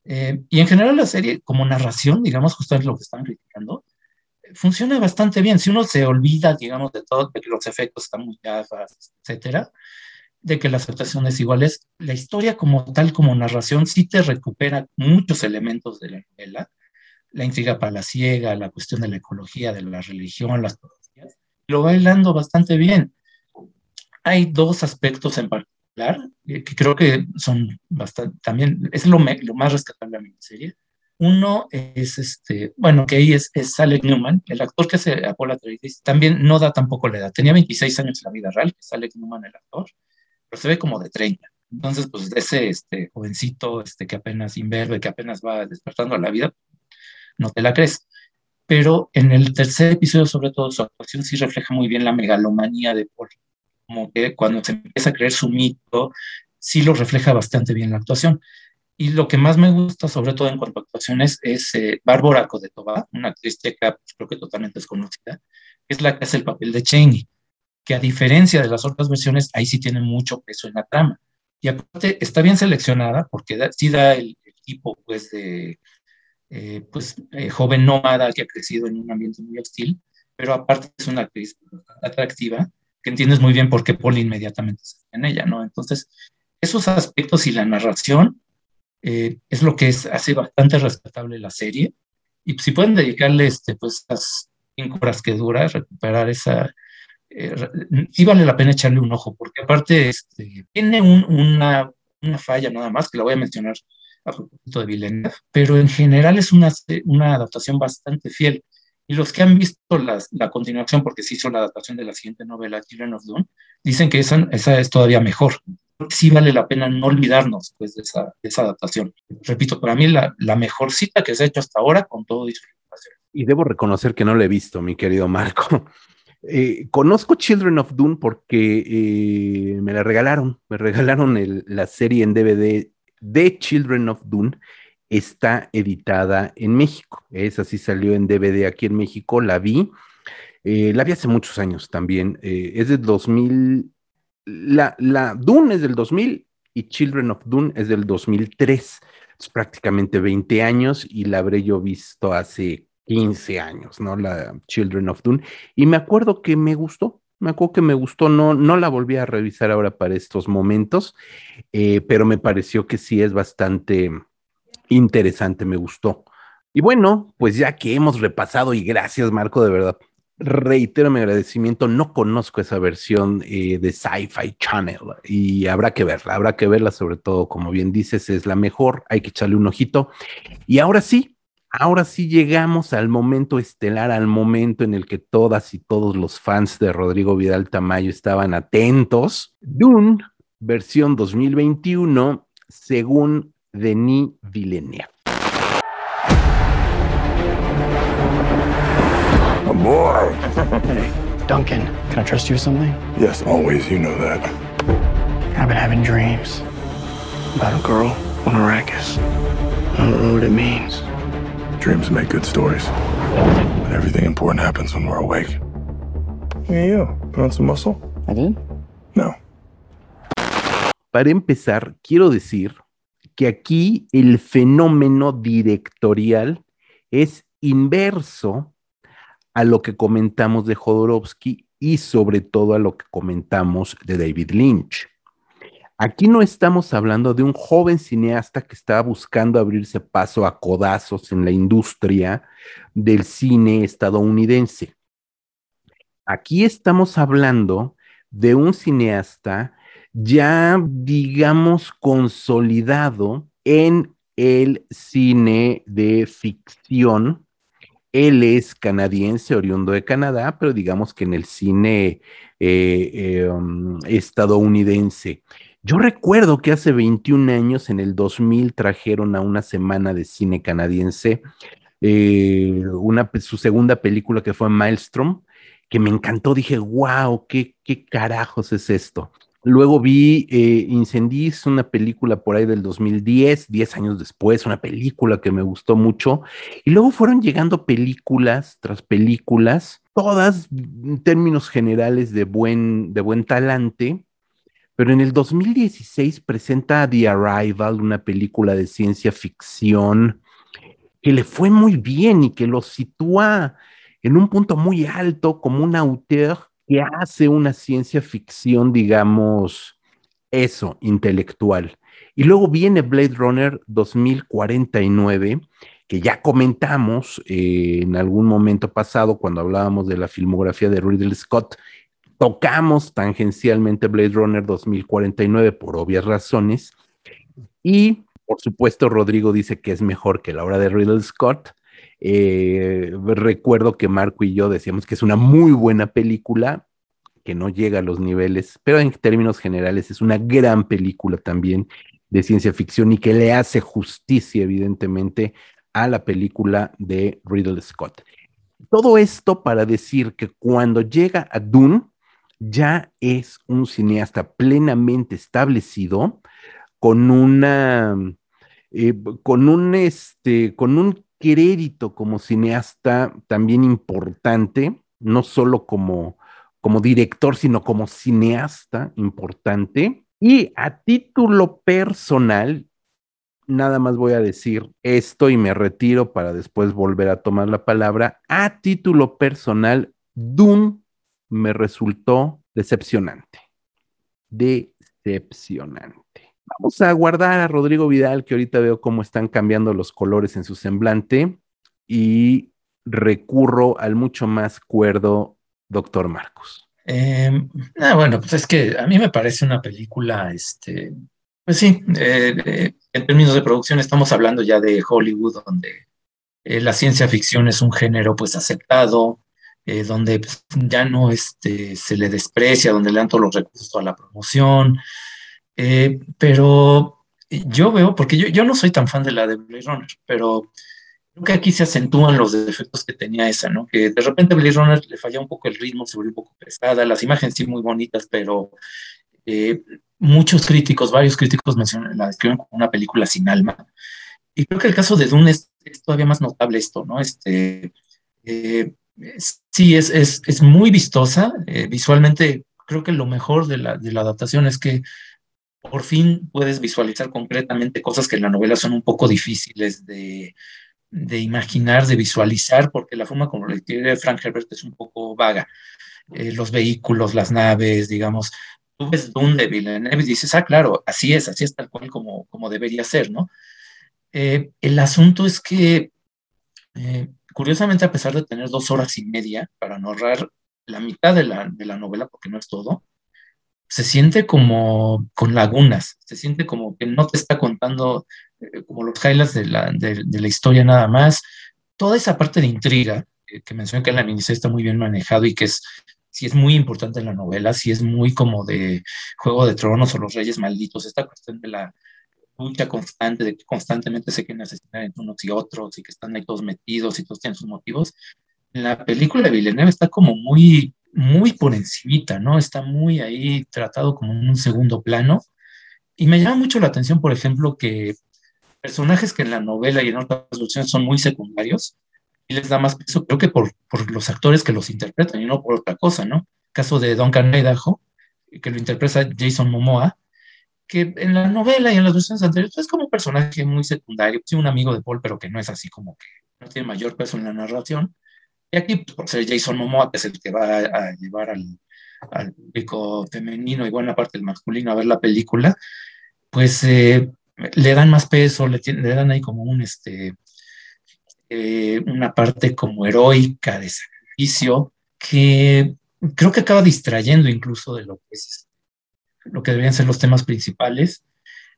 Eh, y en general la serie, como narración, digamos, justo es lo que están criticando, funciona bastante bien. Si uno se olvida, digamos, de todo, de que los efectos están muy gafas, etcétera, de que las actuaciones iguales, la historia como tal, como narración, sí te recupera muchos elementos de la novela. La intriga palaciega, la cuestión de la ecología, de la religión, las profecías, lo va hilando bastante bien. Hay dos aspectos en particular eh, que creo que son bastante, también, es lo, más rescatable de la miniserie. Uno es este, bueno, que ahí es, es Alec Newman, el actor que hace Apollo Atreides, también no da tampoco la edad. Tenía 26 años en la vida real, es Alec Newman el actor, pero se ve como de 30. Entonces, pues ese este, jovencito este, que apenas inverbe, que apenas va despertando a la vida, no te la crees. Pero en el tercer episodio, sobre todo, su actuación sí refleja muy bien la megalomanía de Paul. Como que cuando se empieza a creer su mito, sí lo refleja bastante bien la actuación. Y lo que más me gusta, sobre todo en cuanto a actuaciones, es eh, Bárbara Codetova, una actriz checa, pues, creo que totalmente desconocida, que es la que hace el papel de Cheney, que a diferencia de las otras versiones, ahí sí tiene mucho peso en la trama. Y aparte está bien seleccionada porque sí da el, tipo pues de eh, pues, eh, joven nómada que ha crecido en un ambiente muy hostil, pero aparte es una actriz atractiva que entiendes muy bien por qué Paul inmediatamente se en ella, ¿no? Entonces, esos aspectos y la narración eh, es lo que es, hace bastante respetable la serie. Y si pueden dedicarle este, pues, esas cinco horas que dura, recuperar esa... Eh, sí vale la pena echarle un ojo, porque aparte este, tiene una, falla nada más, que la voy a mencionar a propósito de Villeneuve, pero en general es una, una adaptación bastante fiel. Y los que han visto la continuación, porque se hizo la adaptación de la siguiente novela, Children of Dune, dicen que esa, esa es todavía mejor sí vale la pena no olvidarnos pues, de, esa, esa adaptación. Repito, para mí la, la, mejor cita que se ha hecho hasta ahora con todo disfrutación. Y debo reconocer que no la he visto, mi querido Marco. Eh, conozco Children of Dune porque eh, me la regalaron, me regalaron la serie en DVD de Children of Dune, está editada en México. Esa sí salió en DVD aquí en México, la vi. Eh, la vi hace muchos años también. Es de 2000, la, la Dune es del 2000 y Children of Dune es del 2003. Es prácticamente 20 años y la habré yo visto hace 15 años, ¿no? La Children of Dune. Y me acuerdo que me gustó, me acuerdo que me gustó, no, no la volví a revisar ahora para estos momentos, eh, pero me pareció que sí es bastante interesante, me gustó. Y bueno, pues ya que hemos repasado, y gracias Marco, de verdad, reitero mi agradecimiento, no conozco esa versión eh, de Sci-Fi Channel y habrá que verla, habrá que verla, sobre todo, como bien dices, es la mejor, hay que echarle un ojito. Y ahora sí, ahora sí llegamos al momento estelar, al momento en el que todas y todos los fans de Rodrigo Vidal Tamayo estaban atentos. Dune, versión 2021, según Denis Villeneuve. boy. Hey, Duncan, can I trust you with something? Yes, always. You know that. I've been having dreams about a girl on Arrakis. I don't know what it means. Dreams make good stories. But everything important happens when we're awake. Look at you. Put on some muscle? I did? No. Para empezar, quiero decir que aquí el fenómeno directorial es inverso a lo que comentamos de Jodorowsky y sobre todo a lo que comentamos de David Lynch. Aquí no estamos hablando de un joven cineasta que estaba buscando abrirse paso a codazos en la industria del cine estadounidense. Aquí estamos hablando de un cineasta ya, digamos, consolidado en el cine de ficción él es canadiense, oriundo de Canadá, pero digamos que en el cine eh, eh, um, estadounidense. Yo recuerdo que hace 21 años, en el 2000, trajeron a una semana de cine canadiense eh, una, su segunda película que fue Maelstrom, que me encantó. Dije, wow, ¿qué, qué carajos es esto? Luego vi eh, Incendies, una película por ahí del 2010, 10 años después, una película que me gustó mucho. Y luego fueron llegando películas tras películas, todas en términos generales de buen, de buen talante. Pero en el 2016 presenta The Arrival, una película de ciencia ficción que le fue muy bien y que lo sitúa en un punto muy alto como un auteur que hace una ciencia ficción, digamos, eso, intelectual. Y luego viene Blade Runner 2049, que ya comentamos eh, en algún momento pasado cuando hablábamos de la filmografía de Ridley Scott. Tocamos tangencialmente Blade Runner 2049 por obvias razones. Y Por supuesto, Rodrigo dice que es mejor que la obra de Riddle Scott. Eh, recuerdo que Marco y yo decíamos que es una muy buena película, que no llega a los niveles, pero en términos generales es una gran película también de ciencia ficción y que le hace justicia, evidentemente, a la película de Riddle Scott. Todo esto para decir que cuando llega a Dune, ya es un cineasta plenamente establecido, con una, eh, con un, este, con un crédito como cineasta también importante, no solo como, como director, sino como cineasta importante. Y a título personal, nada más voy a decir esto y me retiro para después volver a tomar la palabra. A título personal, Doom me resultó decepcionante. Decepcionante. Vamos a guardar a Rodrigo Vidal, que ahorita veo cómo están cambiando los colores en su semblante, y recurro al mucho más cuerdo doctor Marcos. Eh, ah, bueno, pues es que a mí me parece una película, este, pues sí, eh, en términos de producción estamos hablando ya de Hollywood, donde eh, la ciencia ficción es un género pues aceptado, eh, donde pues, ya no este, se le desprecia, donde le dan todos los recursos a la promoción. pero yo veo, porque yo, yo, no soy tan fan de la de Blade Runner, pero creo que aquí se acentúan los defectos que tenía esa, ¿no? Que de repente Blade Runner le falla un poco el ritmo, se volvió un poco pesada, las imágenes sí muy bonitas, pero muchos críticos, varios críticos mencionan, la describen como una película sin alma. Y creo que el caso de Dune es, todavía más notable esto, ¿no? Este, eh, sí, es, es, es, muy vistosa. Eh, visualmente, creo que lo mejor de la, de la adaptación es que por fin puedes visualizar concretamente cosas que en la novela son un poco difíciles de, de imaginar, de visualizar, porque la forma como lo escribe Frank Herbert es un poco vaga. Eh, los vehículos, las naves, digamos, tú ves Dune de y dices, ah, claro, así es, así es tal cual como, como debería ser, ¿no? Eh, el asunto es que, eh, curiosamente, a pesar de tener dos horas y media para narrar la mitad de la, de la novela, porque no es todo, se siente como con lagunas, se siente como que no te está contando eh, como los highlights de la, de, la, historia nada más. Toda esa parte de intriga que mencioné que en la miniserie está muy bien manejado y que es sí es muy importante en la novela, sí es muy como de Juego de Tronos o Los Reyes Malditos, esta cuestión de la lucha constante, de que constantemente se quieren asesinar entre unos y otros y que están ahí todos metidos y todos tienen sus motivos. La película de Villeneuve está como muy, muy por encimita, ¿no? Está muy ahí tratado como un segundo plano. Y me llama mucho la atención, por ejemplo, que personajes que en la novela y en otras versiones son muy secundarios, y les da más peso, creo que por, por los actores que los interpretan y no por otra cosa, ¿no? Caso de Duncan Idaho, que lo interpreta Jason Momoa, que en la novela y en las versiones anteriores es como un personaje muy secundario, sí, un amigo de Paul, pero que no es así como que no tiene mayor peso en la narración. Y aquí, pues, por ser Jason Momoa, que es el que va a, llevar al, público femenino y buena parte del masculino a ver la película, pues eh, le dan más peso, le, le, dan ahí como un, este, eh, una parte como heroica de sacrificio que creo que acaba distrayendo incluso de lo que es lo que deberían ser los temas principales.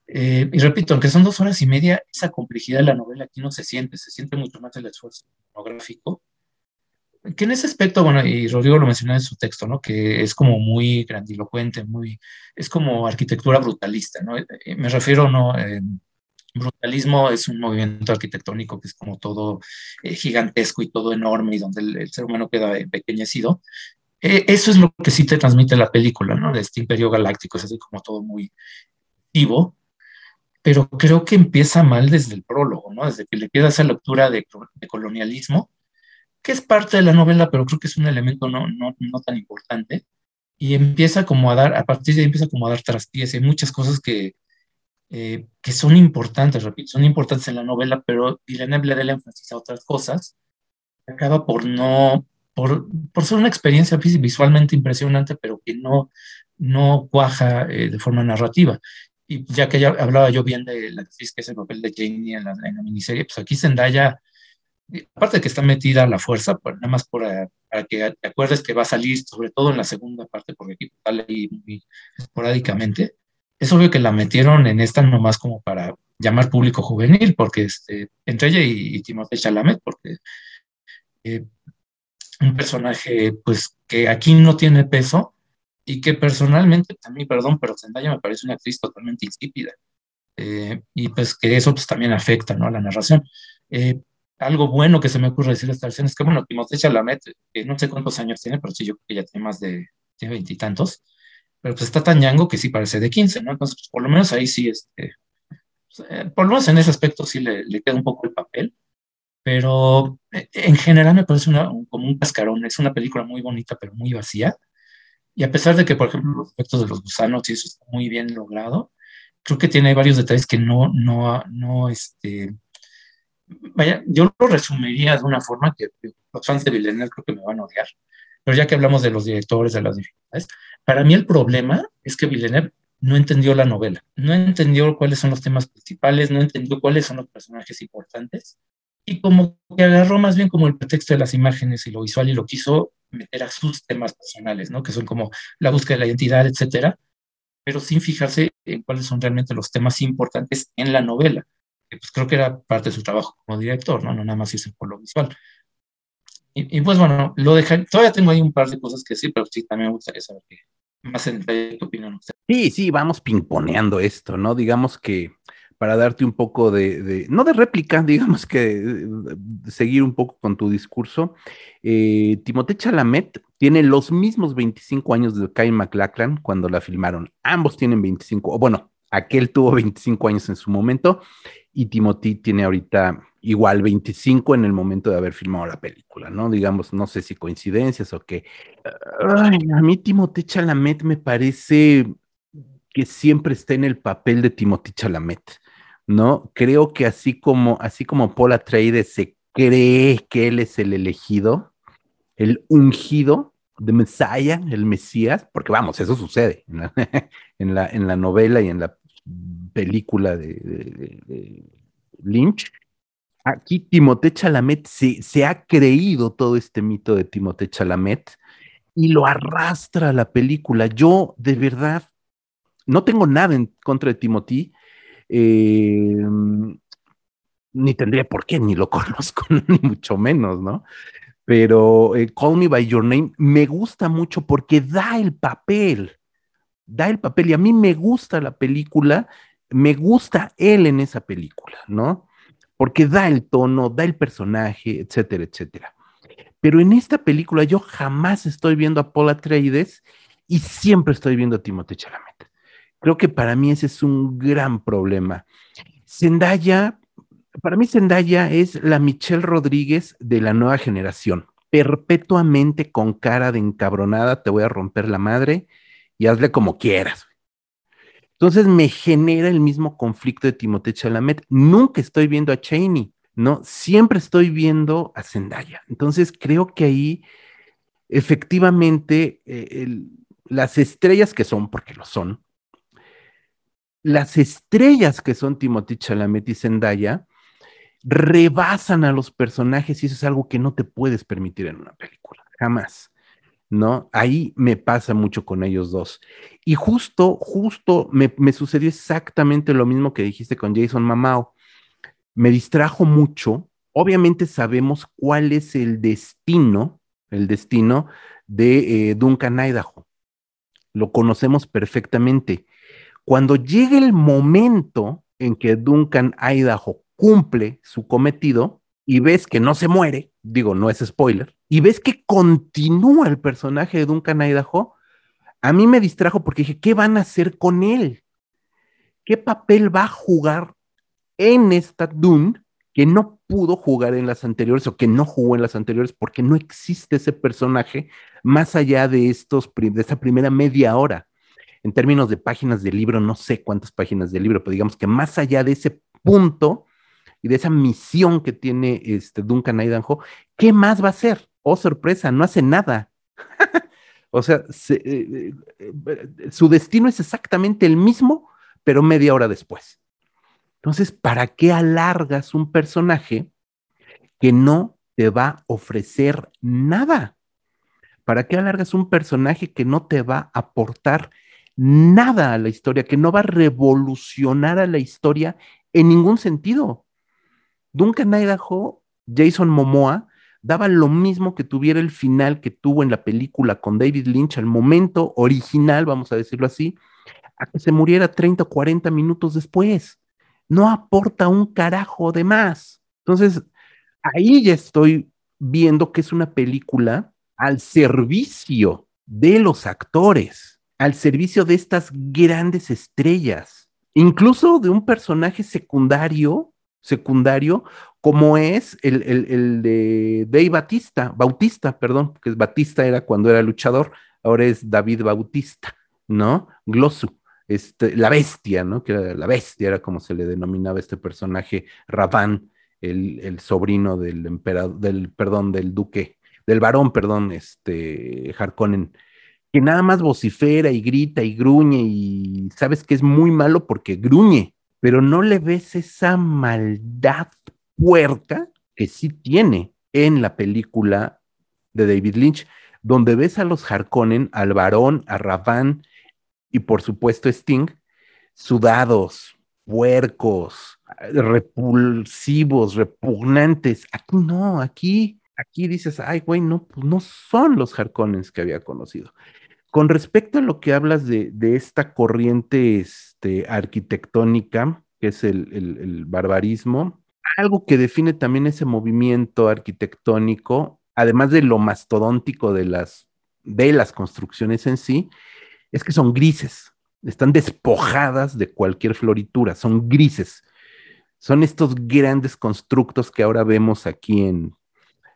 Eh, y repito, aunque son dos horas y media, esa complejidad de la novela aquí no se siente, se siente mucho más el esfuerzo monográfico. Que en ese aspecto, bueno, y Rodrigo lo mencionó en su texto, ¿no? Que es como muy grandilocuente, muy, es como arquitectura brutalista, ¿no? Eh, me refiero, ¿no? brutalismo es un movimiento arquitectónico que es como todo eh, gigantesco y todo enorme y donde el, ser humano queda empequeñecido. Eh, eso es lo que sí te transmite la película, ¿no? De este imperio galáctico, es así como todo muy vivo, pero creo que empieza mal desde el prólogo, ¿no? Desde que le queda esa lectura de, colonialismo, que es parte de la novela, pero creo que es un elemento no, tan importante, y empieza como a dar, a partir de ahí empieza como a dar traspiés, hay muchas cosas que, eh, que son importantes, repito, son importantes en la novela, pero Villeneuve le da el énfasis a otras cosas, acaba por no, por, por ser una experiencia visualmente impresionante, pero que no, no cuaja eh, de forma narrativa. Y ya que ya hablaba yo bien de la actriz que es el papel de Janie en la, en la miniserie, pues aquí Zendaya, aparte de que está metida a la fuerza, pues nada más por, eh, para que te acuerdes que va a salir, sobre todo en la segunda parte, porque aquí sale ahí muy esporádicamente, es obvio que la metieron en esta nomás como para llamar público juvenil, porque este, entre ella y, y Timothée Chalamet, porque eh, un personaje pues que aquí no tiene peso y que personalmente, mí, perdón, pero Zendaya me parece una actriz totalmente insípida. Eh, y pues que eso pues también afecta, ¿no? A la narración. Eh, algo bueno que se me ocurre decir esta escena es que, bueno, Timothée Chalamet, que no sé cuántos años tiene, pero sí, yo creo que ya tiene más de, tiene veintitantos, pero pues está tan ñango que sí parece de 15, ¿no? Entonces, pues, por lo menos ahí sí, este, pues, eh, por lo menos en ese aspecto sí le, le, queda un poco el papel, pero eh, en general me parece una, como un cascarón, es una película muy bonita, pero muy vacía, y a pesar de que, por ejemplo, los efectos de los gusanos y eso está muy bien logrado, creo que tiene varios detalles que no, no, no, este, vaya, yo lo resumiría de una forma que los fans de Villeneuve creo que me van a odiar, pero ya que hablamos de los directores, de las dificultades, para mí el problema es que Villeneuve no entendió la novela, no entendió cuáles son los temas principales, no entendió cuáles son los personajes importantes, y como que agarró más bien como el pretexto de las imágenes y lo visual y lo quiso meter a sus temas personales, ¿no? Que son como la búsqueda de la identidad, etcétera, pero sin fijarse en cuáles son realmente los temas importantes en la novela pues creo que era parte de su trabajo como director, ¿no? No nada más hizo por lo visual. Y, y, pues bueno, lo dejé, todavía tengo ahí un par de cosas que sí, pero sí, también me gustaría saber qué, más en detalle tu opinión. Sí, sí, vamos pimponeando esto, ¿no? Digamos que para darte un poco de, no de réplica, digamos que seguir un poco con tu discurso, eh, Timothée Chalamet tiene los mismos 25 años de Kyle MacLachlan cuando la filmaron. Ambos tienen 25, o bueno, aquel tuvo 25 años en su momento y Timothy tiene ahorita igual 25 en el momento de haber filmado la película, ¿no? Digamos, no sé si coincidencias o qué. Ay, a mí Timothy Chalamet me parece que siempre está en el papel de Timothy Chalamet, ¿no? Creo que así como, así como Paul Atreides se cree que él es el elegido, el ungido de Messiah, el Mesías, porque vamos, eso sucede en la, en la, novela y en la película de, Lynch. Aquí Timothée Chalamet se, se, ha creído todo este mito de Timothée Chalamet y lo arrastra a la película. Yo, de verdad, no tengo nada en contra de Timothy, eh, ni tendría por qué, ni lo conozco, ni mucho menos, ¿no? Pero eh, Call Me By Your Name me gusta mucho porque da el papel da el papel y a mí me gusta la película, me gusta él en esa película, ¿no? Porque da el tono, da el personaje, etcétera, etcétera. Pero en esta película yo jamás estoy viendo a Paul Atreides y siempre estoy viendo a Timothée Chalamet. Creo que para mí ese es un gran problema. Zendaya, para mí Zendaya es la Michelle Rodríguez de la nueva generación. Perpetuamente con cara de encabronada, te voy a romper la madre y hazle como quieras. Entonces me genera el mismo conflicto de Timothée Chalamet. Nunca estoy viendo a Cheney, ¿no? Siempre estoy viendo a Zendaya. Entonces creo que ahí efectivamente eh, las estrellas que son, porque lo son, las estrellas que son Timothée Chalamet y Zendaya rebasan a los personajes y eso es algo que no te puedes permitir en una película, jamás. ¿no? Ahí me pasa mucho con ellos dos. Y justo, justo me, me, sucedió exactamente lo mismo que dijiste con Jason Mamao. Me distrajo mucho. Obviamente sabemos cuál es el destino, el destino de eh, Duncan Idaho. Lo conocemos perfectamente. Cuando llega el momento en que Duncan Idaho cumple su cometido y ves que no se muere, digo, no es spoiler, y ves que continúa el personaje de Duncan Idaho, a mí me distrajo porque dije, ¿qué van a hacer con él? ¿Qué papel va a jugar en esta Dune que no pudo jugar en las anteriores o que no jugó en las anteriores porque no existe ese personaje más allá de estos de esa primera media hora? En términos de páginas del libro, no sé cuántas páginas del libro, pero digamos que más allá de ese punto y de esa misión que tiene este Duncan Idaho, ¿qué más va a hacer? oh sorpresa, no hace nada. o sea, se, eh, eh, su destino es exactamente el mismo, pero media hora después. Entonces, ¿para qué alargas un personaje que no te va a ofrecer nada? ¿Para qué alargas un personaje que no te va a aportar nada a la historia, que no va a revolucionar a la historia en ningún sentido. Duncan Idaho, Jason Momoa, daban lo mismo que tuviera el final que tuvo en la película con David Lynch al momento original, vamos a decirlo así, a que se muriera 30 o 40 minutos después. No aporta un carajo de más. Entonces, ahí ya estoy viendo que es una película al servicio de los actores, al servicio de estas grandes estrellas, incluso de un personaje secundario, secundario, como es el, el, de Dave Batista, Bautista, perdón, porque Batista era cuando era luchador, ahora es David Bautista, ¿no? Glossu. Este, la bestia, ¿no? Que era la bestia, era como se le denominaba este personaje, Raván, el, el sobrino del emperador, del, perdón, del duque, del varón, perdón, este, Harkonnen, que nada más vocifera y grita y gruñe y sabes que es muy malo porque gruñe, pero no le ves esa maldad puerca que sí tiene en la película de David Lynch, donde ves a los Harkonnen, al varón, a Raván y por supuesto Sting, sudados, puercos, repulsivos, repugnantes. Aquí no, aquí, aquí dices, ay, güey, no, pues no son los Harkonnens que había conocido. Con respecto a lo que hablas de, esta corriente este, arquitectónica, que es el, el barbarismo, algo que define también ese movimiento arquitectónico, además de lo mastodóntico de las, de las construcciones en sí, es que son grises, están despojadas de cualquier floritura, son grises. Son estos grandes constructos que ahora vemos aquí en,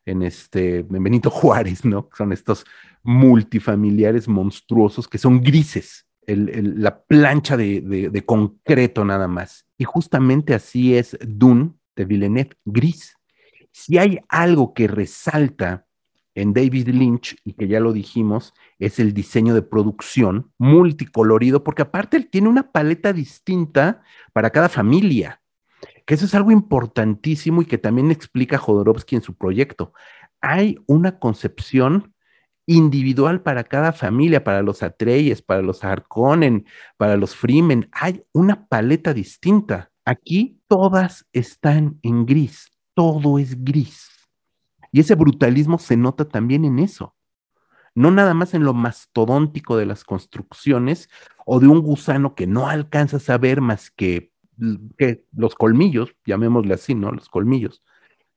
en, este, Benito Juárez, ¿no? Son estos multifamiliares monstruosos que son grises, la plancha de, de, concreto nada más. Y justamente así es Dune de Villeneuve, gris. Si hay algo que resalta en David Lynch, y que ya lo dijimos, es el diseño de producción multicolorido, porque aparte él tiene una paleta distinta para cada familia, que eso es algo importantísimo y que también explica Jodorowsky en su proyecto. Hay una concepción individual para cada familia, para los Atreyes, para los Harkonnen, para los Freemen, hay una paleta distinta. Aquí todas están en gris, todo es gris. Y ese brutalismo se nota también en eso. No nada más en lo mastodóntico de las construcciones o de un gusano que no alcanzas a ver más que, los colmillos, llamémosle así, ¿no? Los colmillos,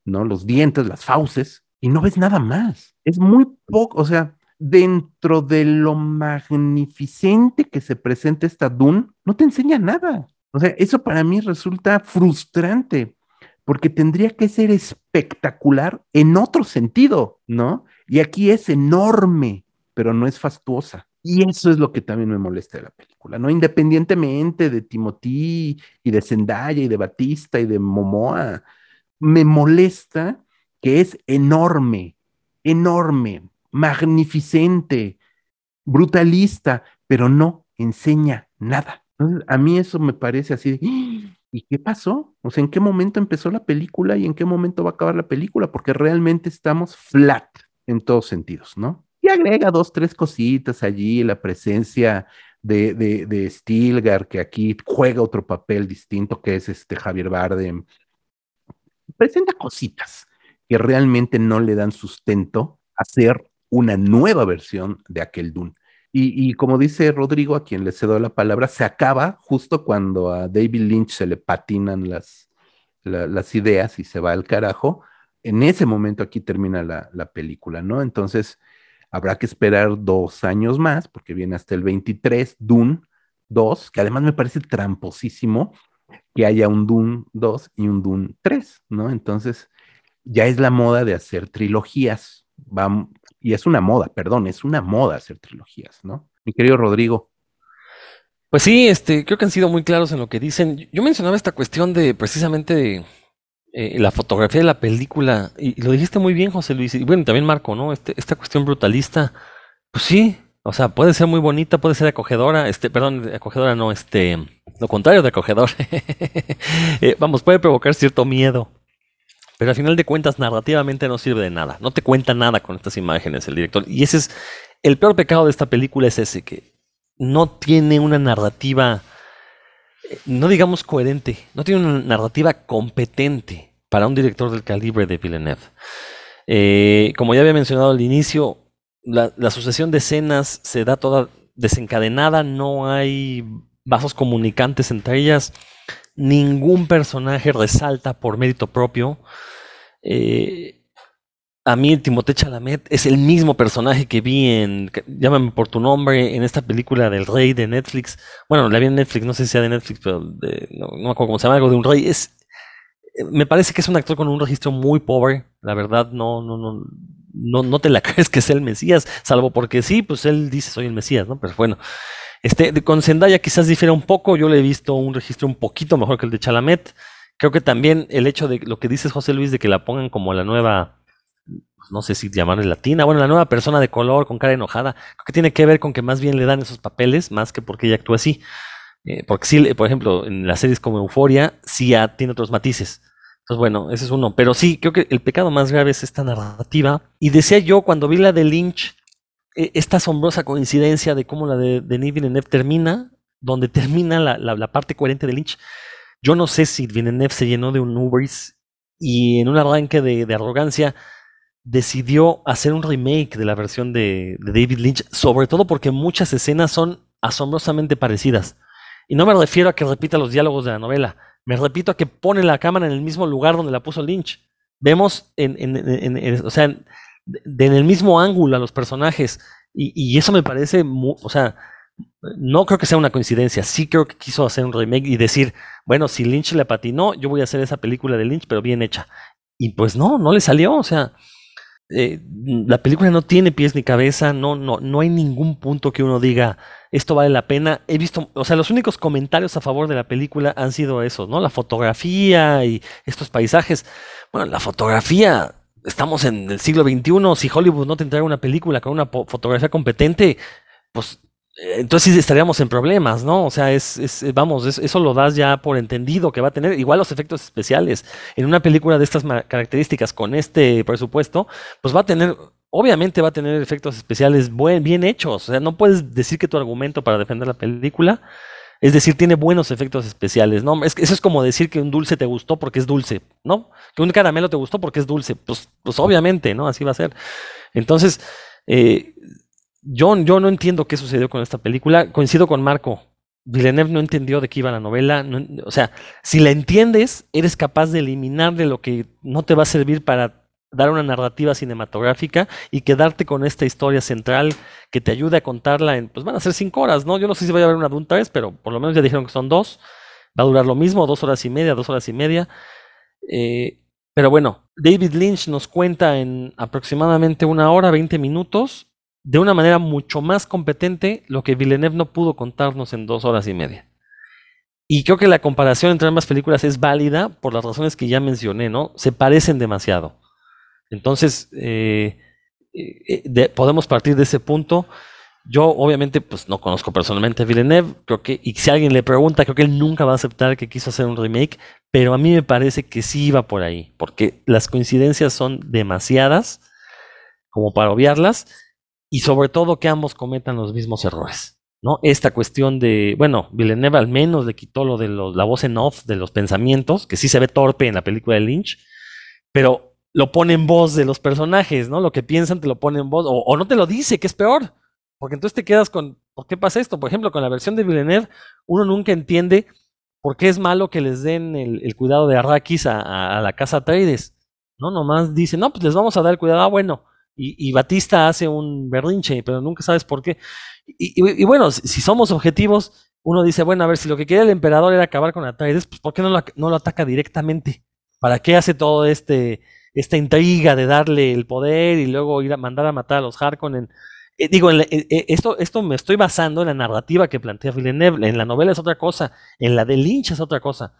¿no? Los dientes, las fauces, y no ves nada más. Es muy poco, o sea, dentro de lo magnificente que se presenta esta Dune, no te enseña nada. O sea, eso para mí resulta frustrante porque tendría que ser espectacular en otro sentido, ¿no? Y aquí es enorme, pero no es fastuosa. Y eso es lo que también me molesta de la película, ¿no? Independientemente de Timothy y de Zendaya y de Batista y de Momoa, me molesta que es enorme, enorme, magnificente, brutalista, pero no enseña nada. A mí eso me parece así ¿y qué pasó? O sea, ¿en qué momento empezó la película y en qué momento va a acabar la película? Porque realmente estamos flat en todos sentidos, ¿no? Y agrega dos, tres cositas allí, la presencia de, de, Stilgar, que aquí juega otro papel distinto, que es este Javier Bardem. Presenta cositas que realmente no le dan sustento a hacer una nueva versión de aquel Dune. Y, como dice Rodrigo, a quien le cedo la palabra, se acaba justo cuando a David Lynch se le patinan las, las ideas y se va al carajo. En ese momento aquí termina la, la, película, ¿no? Entonces habrá que esperar dos años más, porque viene hasta el 23, Dune 2, que además me parece tramposísimo que haya un Dune 2 y un Dune 3, ¿no? Entonces ya es la moda de hacer trilogías. Y es una moda, perdón, es una moda hacer trilogías, ¿no? Mi querido Rodrigo. Pues sí, este, creo que han sido muy claros en lo que dicen. Yo mencionaba esta cuestión de precisamente de eh, la fotografía de la película, y, lo dijiste muy bien, José Luis, y bueno, también Marco, ¿no? Este, esta cuestión brutalista, pues sí, o sea, puede ser muy bonita, puede ser acogedora, este, perdón, acogedora no, este, lo contrario de acogedor. Eh, vamos, puede provocar cierto miedo. Pero al final de cuentas, narrativamente no sirve de nada. No te cuenta nada con estas imágenes el director. Y ese es el peor pecado de esta película, es ese, que no tiene una narrativa no digamos coherente, no tiene una narrativa competente para un director del calibre de Villeneuve. Eh, como ya había mencionado al inicio, la, sucesión de escenas se da toda desencadenada, no hay vasos comunicantes entre ellas, ningún personaje resalta por mérito propio. Eh, a mí Timothée Chalamet es el mismo personaje que vi en Llámame por tu nombre, en esta película del rey de Netflix. Bueno, la vi en Netflix, no sé si sea de Netflix, pero no, me acuerdo cómo se llama, algo de un rey. Es, me parece que es un actor con un registro muy pobre. La verdad, no, no, no, no, no te la crees que es el Mesías, salvo porque sí, pues él dice soy el Mesías, ¿no? Pero bueno. Este, con Zendaya quizás difiera un poco, yo le he visto un registro un poquito mejor que el de Chalamet. Creo que también el hecho de lo que dices José Luis de que la pongan como la nueva, pues, no sé si llamarle latina, bueno, la nueva persona de color con cara enojada, creo que tiene que ver con que más bien le dan esos papeles más que porque ella actúa así. Eh, porque sí, por ejemplo, en las series como Euforia, sí ya tiene otros matices. Entonces, bueno, ese es uno. Pero sí, creo que el pecado más grave es esta narrativa. Y decía yo, cuando vi la de Lynch, e, esta asombrosa coincidencia de cómo la de Denis Villeneuve termina, donde termina la, parte coherente de Lynch. Yo no sé si Villeneuve se llenó de un Ubers y en un arranque de, arrogancia decidió hacer un remake de la versión de, David Lynch, sobre todo porque muchas escenas son asombrosamente parecidas. Y no me refiero a que repita los diálogos de la novela, me repito que pone la cámara en el mismo lugar donde la puso Lynch. Vemos en, en, o sea, en el mismo ángulo a los personajes. Y, eso me parece, o sea, no creo que sea una coincidencia. Sí creo que quiso hacer un remake y decir, bueno, si Lynch le patinó, yo voy a hacer esa película de Lynch, pero bien hecha. Y pues no, no le salió. O sea, eh, la película no tiene pies ni cabeza, no, no, no hay ningún punto que uno diga, esto vale la pena. He visto, o sea, los únicos comentarios a favor de la película han sido esos, ¿no? La fotografía y estos paisajes. Bueno, la fotografía estamos en el siglo XXI, si Hollywood no te entrega una película con una fotografía competente, pues entonces estaríamos en problemas, ¿no? O sea, es, es vamos, eso lo das ya por entendido que va a tener igual los efectos especiales. En una película de estas características con este presupuesto, pues va a tener, obviamente va a tener efectos especiales buen, bien hechos. O sea, no puedes decir que tu argumento para defender la película es decir, tiene buenos efectos especiales, ¿no? Es, eso es como decir que un dulce te gustó porque es dulce, ¿no? Que un caramelo te gustó porque es dulce. Pues, pues obviamente, ¿no? Así va a ser. Entonces, eh, yo, yo no entiendo qué sucedió con esta película. Coincido con Marco. Villeneuve no entendió de qué iba la novela. o sea, si la entiendes, eres capaz de eliminar de lo que no te va a servir para dar una narrativa cinematográfica y quedarte con esta historia central que te ayude a contarla en, pues van a ser cinco horas, ¿no? Yo no sé si vaya a haber una Dune pero por lo menos ya dijeron que son dos. Va a durar lo mismo, dos horas y media, dos horas y media. Eh, pero bueno, David Lynch nos cuenta en aproximadamente una hora, 20 minutos, de una manera mucho más competente lo que Villeneuve no pudo contarnos en dos horas y media. Y creo que la comparación entre ambas películas es válida por las razones que ya mencioné, ¿no? Se parecen demasiado. Entonces, eh, eh, podemos partir de ese punto. Yo obviamente pues no conozco personalmente a Villeneuve, creo que, y si alguien le pregunta, creo que él nunca va a aceptar que quiso hacer un remake, pero a mí me parece que sí iba por ahí, porque las coincidencias son demasiadas como para obviarlas, y sobre todo que ambos cometan los mismos errores. ¿no? Esta cuestión de, bueno, Villeneuve al menos le quitó lo de la voz en off de los pensamientos, que sí se ve torpe en la película de Lynch, pero lo pone en voz de los personajes, ¿no? Lo que piensan te lo pone en voz, o, no te lo dice, que es peor. Porque entonces te quedas con, ¿por qué pasa esto? Por ejemplo, con la versión de Villeneuve, uno nunca entiende por qué es malo que les den el, cuidado de Arrakis a, la casa Atreides. No, nomás dice, no, pues les vamos a dar el cuidado, ah, bueno. Y, Batista hace un berrinche, pero nunca sabes por qué. Y, bueno, si, somos objetivos, uno dice, bueno, a ver, si lo que quiere el emperador era acabar con Atreides, pues ¿por qué no lo ataca directamente? ¿Para qué hace todo este esta intriga de darle el poder y luego ir a mandar a matar a los Harkonnen. Eh, digo, eh, eh, esto, esto me estoy basando en la narrativa que plantea Villeneuve. En la novela es otra cosa, en la de Lynch es otra cosa.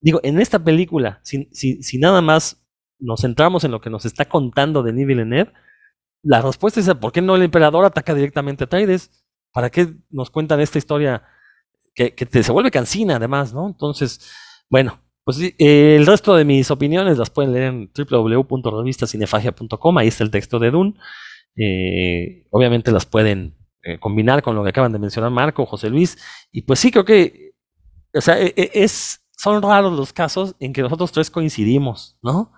Digo, en esta película, si, si, nada más nos centramos en lo que nos está contando Denis Villeneuve, la respuesta es ¿por qué no el emperador ataca directamente a Traides? ¿Para qué nos cuentan esta historia que, que se vuelve cansina además, ¿no? Entonces, bueno, pues eh, el resto de mis opiniones las pueden leer en www.revistacinefagia.com, ahí está el texto de Dune. Eh, obviamente las pueden eh, combinar con lo que acaban de mencionar Marco, José Luis, y pues sí, creo que o sea, e, e, es, son raros los casos en que nosotros tres coincidimos, ¿no?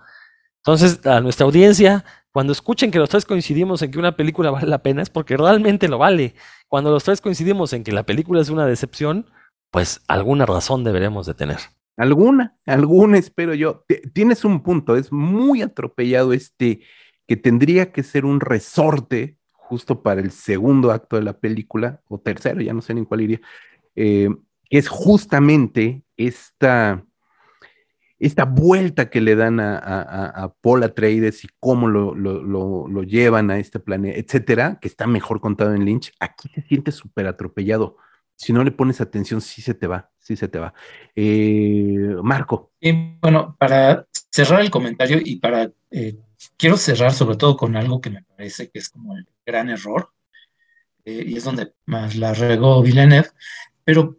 Entonces, a nuestra audiencia, cuando escuchen que los tres coincidimos en que una película vale la pena, es porque realmente lo vale. Cuando los tres coincidimos en que la película es una decepción, pues alguna razón deberemos de tener. Alguna, alguna espero yo. Tienes un punto, es muy atropellado este que tendría que ser un resorte justo para el segundo acto de la película, o tercero, ya no sé ni cuál iría, eh, que es justamente esta, esta vuelta que le dan a, a, a Paul Atreides y cómo lo, lo, llevan a este planeta, etcétera, que está mejor contado en Lynch, aquí se siente súper atropellado. Si no le pones atención, sí se te va, sí se te va. Eh, Marco. bueno, para cerrar el comentario y para eh, quiero cerrar sobre todo con algo que me parece que es como el gran error, eh, y es donde más la regó Villeneuve, pero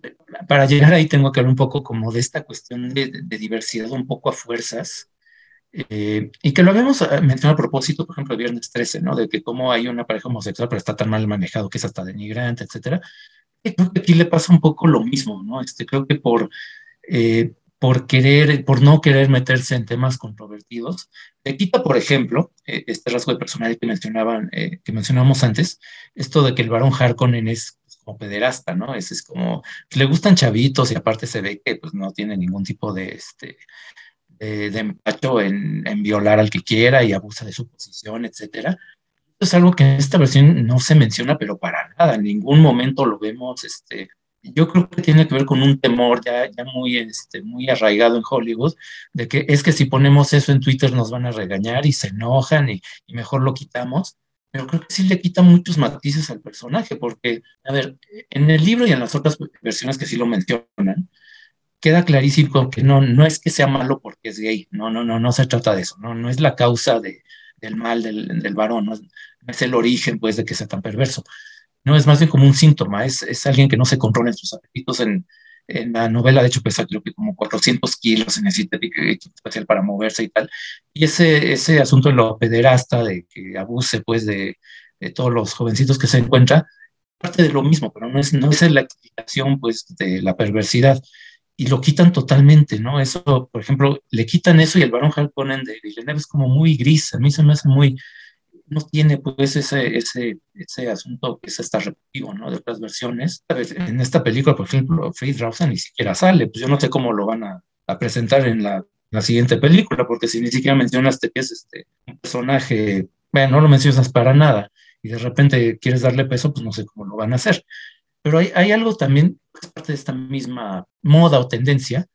para llegar ahí tengo que hablar un poco como de esta cuestión de, diversidad un poco a fuerzas, eh, y que lo habíamos eh, mencionado a propósito, por ejemplo, viernes 13, ¿no? De que como hay una pareja homosexual, pero está tan mal manejado que es hasta denigrante, etcétera. Y creo que aquí le pasa un poco lo mismo, ¿no? Este, creo que por, por querer, por no querer meterse en temas controvertidos, le quita, por ejemplo, eh, este rasgo de personalidad que mencionaban, eh, que mencionamos antes, esto de que el varón Harkonnen es como pederasta, ¿no? Es, es como, le gustan chavitos y aparte se ve que pues no tiene ningún tipo de, este, de, empacho en, violar al que quiera y abusa de su posición, etcétera. Es algo que en esta versión no se menciona, pero para nada, en ningún momento lo vemos, este, yo creo que tiene que ver con un temor ya, ya muy, este, muy arraigado en Hollywood, de que es que si ponemos eso en Twitter nos van a regañar y se enojan y mejor lo quitamos. Pero creo que sí le quita muchos matices al personaje, porque, a ver, en el libro y en las otras versiones que sí lo mencionan, queda clarísimo que no, no es que sea malo porque es gay, no, no, no, no se trata de eso, no, no es la causa de, del mal del, del varón, no es, es, el origen, pues, de que sea tan perverso, no es más bien como un síntoma, es, es alguien que no se controla en sus apetitos. En, en la novela, de hecho, pesa creo que como 400 kilos, se necesita especial para moverse y tal. Y ese, ese asunto de lo pederasta, de que abuse pues de, de todos los jovencitos que se encuentra, parte de lo mismo, pero no es, no es la explicación pues de la perversidad. Y lo quitan totalmente, ¿no? Eso, por ejemplo, le quitan eso y el varón Harkonnen de Villeneuve es como muy gris, a mí se me hace muy, no tiene pues ese, ese, ese asunto que es hasta repetitivo, ¿no? De otras versiones. En esta película, por ejemplo, Faith Rawson ni siquiera sale, pues yo no sé cómo lo van a, presentar en la, la, siguiente película, porque si ni siquiera mencionaste que es este, un personaje, bueno, no lo mencionas para nada, y de repente quieres darle peso, pues no sé cómo lo van a hacer. Pero hay, hay algo también, es parte de esta misma moda o tendencia,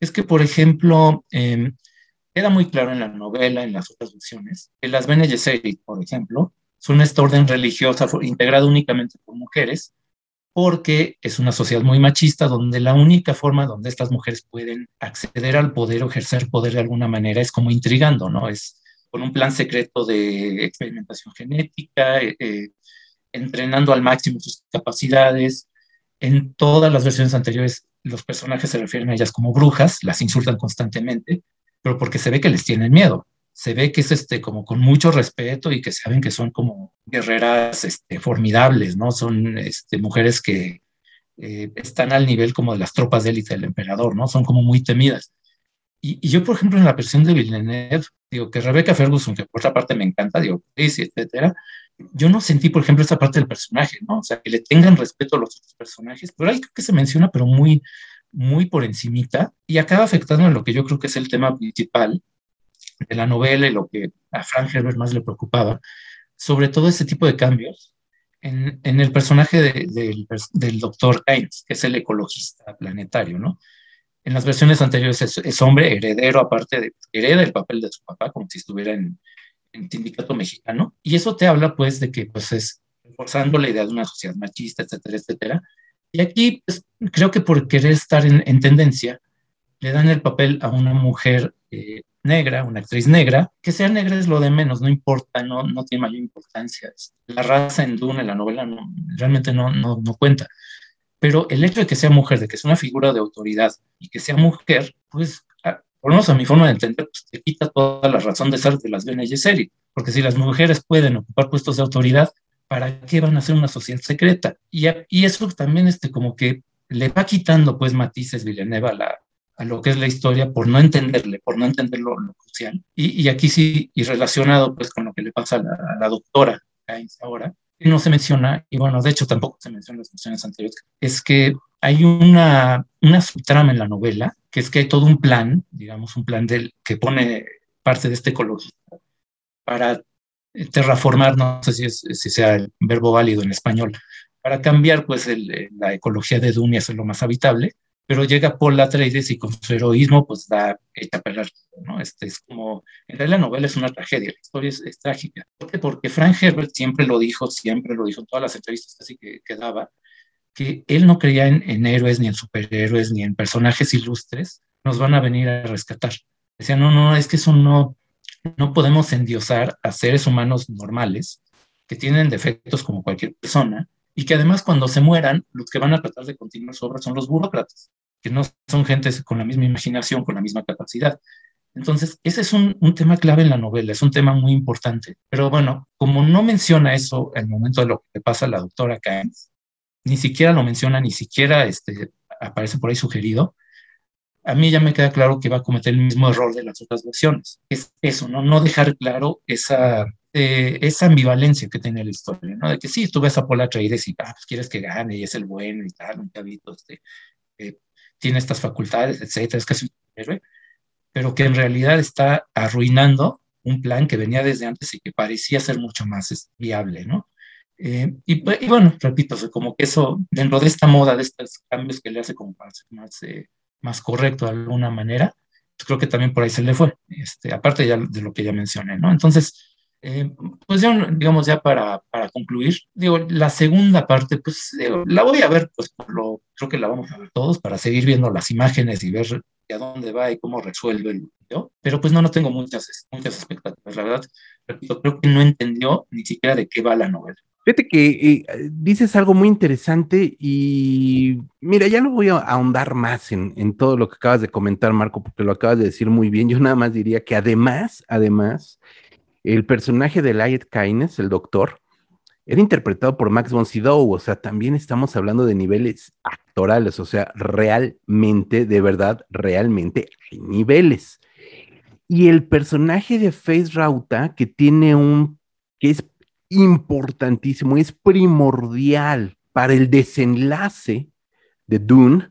es que, por ejemplo, eh, Queda muy claro en la novela, en las otras versiones, que las Bene Gesserit, por ejemplo, son esta orden religiosa integrada únicamente por mujeres, porque es una sociedad muy machista donde la única forma donde estas mujeres pueden acceder al poder o ejercer poder de alguna manera es como intrigando, ¿no? Es con un plan secreto de experimentación genética, eh, eh, entrenando al máximo sus capacidades. En todas las versiones anteriores los personajes se refieren a ellas como brujas, las insultan constantemente, pero porque se ve que les tienen miedo. Se ve que es este, como con mucho respeto y que saben que son como guerreras este, formidables, ¿no? Son este, mujeres que eh, están al nivel como de las tropas de élite del emperador, ¿no? Son como muy temidas. Y, y, yo, por ejemplo, en la versión de Villeneuve, digo que Rebecca Ferguson, que por otra parte me encanta, digo, sí, etcétera, yo no sentí, por ejemplo, esa parte del personaje, ¿no? O sea, que le tengan respeto a los otros personajes, pero hay que se menciona, pero muy, muy por encimita y acaba afectando en lo que yo creo que es el tema principal de la novela y lo que a Frank Herbert más le preocupaba, sobre todo ese tipo de cambios en, en el personaje de, de, del doctor Keynes, que es el ecologista planetario, ¿no? En las versiones anteriores es, es, hombre heredero, aparte de hereda el papel de su papá, como si estuviera en, en sindicato mexicano, y eso te habla pues de que pues es reforzando la idea de una sociedad machista, etcétera, etcétera, y aquí pues, creo que por querer estar en, en, tendencia, le dan el papel a una mujer eh, negra, una actriz negra, que sea negra es lo de menos, no importa, no, no tiene mayor importancia. La raza en Dune, la novela, no, realmente no, no, no cuenta. Pero el hecho de que sea mujer, de que sea una figura de autoridad y que sea mujer, pues, a, por lo menos a mi forma de entender, pues, te quita toda la razón de ser de las Bene Gesserit. Porque si las mujeres pueden ocupar puestos de autoridad, ¿para qué van a hacer una sociedad secreta? Y, eso también este, como que le va quitando pues matices Villeneuve a, lo que es la historia por no entenderle, por no entender lo, crucial. Y, y, aquí sí, y relacionado pues con lo que le pasa a la, doctora ahora, no se menciona, y bueno, de hecho tampoco se menciona en las versiones anteriores, es que hay una, una subtrama en la novela, que es que hay todo un plan, digamos, un plan del, que pone parte de este ecologista para terraformar, no sé si, es, si sea el verbo válido en español, para cambiar pues la ecología de Dune y hacerlo más habitable, pero llega Paul Atreides y con su heroísmo pues da echa a ¿no? Este es como, en realidad la novela es una tragedia, la historia es, trágica. ¿Por qué? Porque Frank Herbert siempre lo dijo, siempre lo dijo en todas las entrevistas así que, que daba, que él no creía en, héroes, ni en superhéroes, ni en personajes ilustres, nos van a venir a rescatar. Decía, no, no, es que eso no, no podemos endiosar a seres humanos normales que tienen defectos como cualquier persona y que además cuando se mueran, los que van a tratar de continuar su obra son los burócratas, que no son gentes con la misma imaginación, con la misma capacidad. Entonces, ese es un, tema clave en la novela, es un tema muy importante. Pero bueno, como no menciona eso el momento de lo que le pasa a la doctora Keynes, ni siquiera lo menciona, ni siquiera este, aparece por ahí sugerido, a mí ya me queda claro que va a cometer el mismo error de las otras versiones. Es eso, ¿no? No dejar claro esa, eh, esa ambivalencia que tiene la historia, ¿no? De que sí, tú ves a Paul Atreides y ah, pues quieres que gane y es el bueno y tal, un chavito, este, eh, tiene estas facultades, etcétera, es casi un héroe, pero que en realidad está arruinando un plan que venía desde antes y que parecía ser mucho más viable, ¿no? Eh, y, bueno, repito, como que eso, dentro de esta moda, de estos cambios que le hace como para ser más, más correcto de alguna manera, pues creo que también por ahí se le fue, este, aparte ya de lo que ya mencioné, ¿no? Entonces, eh, pues ya, digamos, ya para, para, concluir, digo, la segunda parte, pues la voy a ver, pues por lo, creo que la vamos a ver todos para seguir viendo las imágenes y ver a dónde va y cómo resuelve el video, pero pues no, no tengo muchas, muchas expectativas, la verdad, repito, creo que no entendió ni siquiera de qué va la novela. Fíjate que eh, dices algo muy interesante y mira, ya no voy a ahondar más en, en, todo lo que acabas de comentar, Marco, porque lo acabas de decir muy bien. Yo nada más diría que además, además, el personaje de Lyot Kynes, el doctor, era interpretado por Max von Sydow, o sea, también estamos hablando de niveles actorales, o sea, realmente, de verdad, realmente hay niveles. Y el personaje de Face Rauta, que tiene un, que es importantísimo, es primordial para el desenlace de Dune,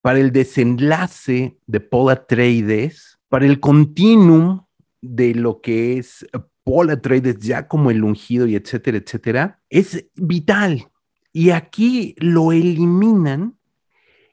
para el desenlace de Paul Atreides, para el continuum de lo que es Paul Atreides ya como el ungido y etcétera, etcétera, es vital. Y aquí lo eliminan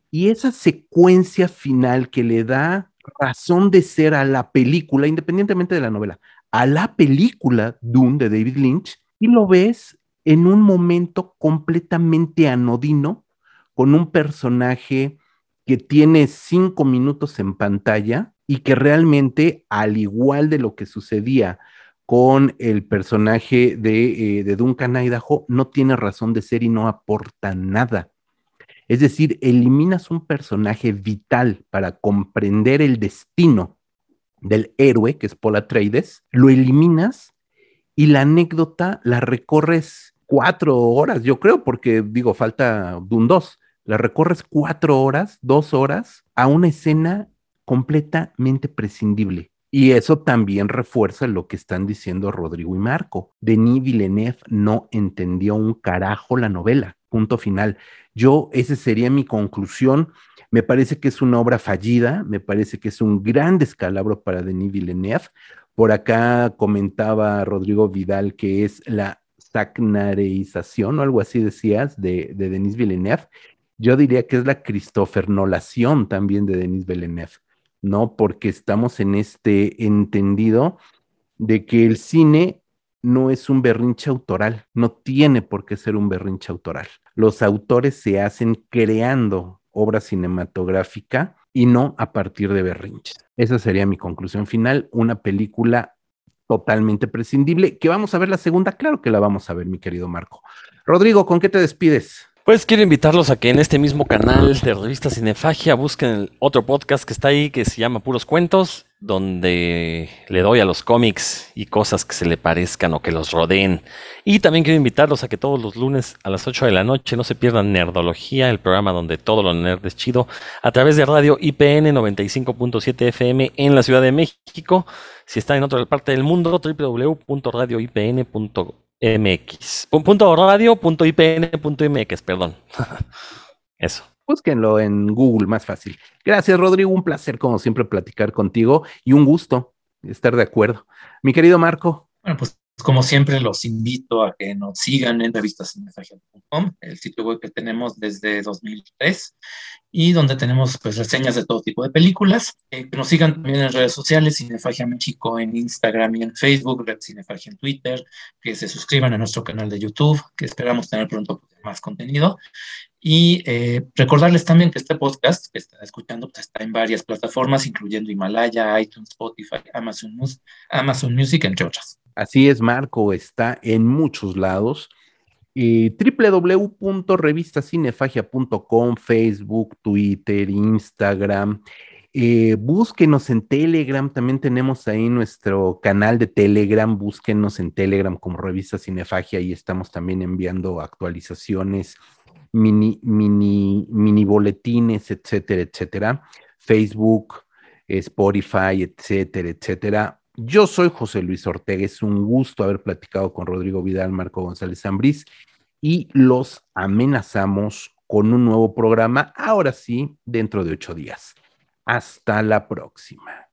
y esa secuencia final que le da razón de ser a la película, independientemente de la novela, a la película Dune de David Lynch, y lo ves en un momento completamente anodino, con un personaje que tiene cinco minutos en pantalla y que realmente, al igual de lo que sucedía con el personaje de, eh, de Duncan Idaho, no tiene razón de ser y no aporta nada. Es decir, eliminas un personaje vital para comprender el destino del héroe, que es Paul Atreides, lo eliminas y la anécdota la recorres cuatro horas, yo creo, porque digo, falta Dune 2, la recorres cuatro horas, dos horas, a una escena completamente prescindible. Y eso también refuerza lo que están diciendo Rodrigo y Marco. Denis Villeneuve no entendió un carajo la novela. Punto final. Yo, esa sería mi conclusión. Me parece que es una obra fallida, me parece que es un gran descalabro para Denis Villeneuve. Por acá comentaba Rodrigo Vidal que es la sacnareización o algo así decías de, de Denis Villeneuve. Yo diría que es la Christopher Nolación también de Denis Villeneuve ¿no? Porque estamos en este entendido de que el cine no es un berrinche autoral, no tiene por qué ser un berrinche autoral. Los autores se hacen creando obra cinematográfica y no a partir de berrinches. Esa sería mi conclusión final, una película totalmente prescindible. ¿Que vamos a ver la segunda? Claro que la vamos a ver, mi querido Marco. Rodrigo, ¿con qué te despides? Pues quiero invitarlos a que en este mismo canal de Revista Cinefagia busquen el otro podcast que está ahí que se llama Puros Cuentos, donde le doy a los cómics y cosas que se le parezcan o que los rodeen. Y también quiero invitarlos a que todos los lunes a las 8 de la noche no se pierdan Nerdología, el programa donde todo lo nerd es chido, a través de radio IPN 95.7 FM en la Ciudad de México. Si están en otra parte del mundo, www.radioipn.com mx. Punto radio, punto ipn, punto mx, perdón. Eso. Búsquenlo en Google, más fácil. Gracias, Rodrigo. Un placer, como siempre, platicar contigo y un gusto estar de acuerdo. Mi querido Marco. Bueno, pues como siempre, los invito a que nos sigan en revistasinmesaje.com, el sitio web que tenemos desde 2003 y donde tenemos pues reseñas de todo tipo de películas. Eh, que nos sigan también en redes sociales, Cinefagia México en Instagram y en Facebook, Red Cinefagia en Twitter, que se suscriban a nuestro canal de YouTube, que esperamos tener pronto más contenido. Y eh, recordarles también que este podcast que están escuchando pues, está en varias plataformas, incluyendo Himalaya, iTunes, Spotify, Amazon, Amazon Music, entre otras. Así es, Marco, está en muchos lados. Www.revistacinefagia.com, Facebook, Twitter, Instagram. Eh, búsquenos en Telegram, también tenemos ahí nuestro canal de Telegram, búsquenos en Telegram como Revista Cinefagia y estamos también enviando actualizaciones, mini, mini, mini boletines, etcétera, etcétera. Facebook, Spotify, etcétera, etcétera. Yo soy José Luis Ortega, es un gusto haber platicado con Rodrigo Vidal, Marco González Zambriz y los amenazamos con un nuevo programa, ahora sí, dentro de ocho días. Hasta la próxima.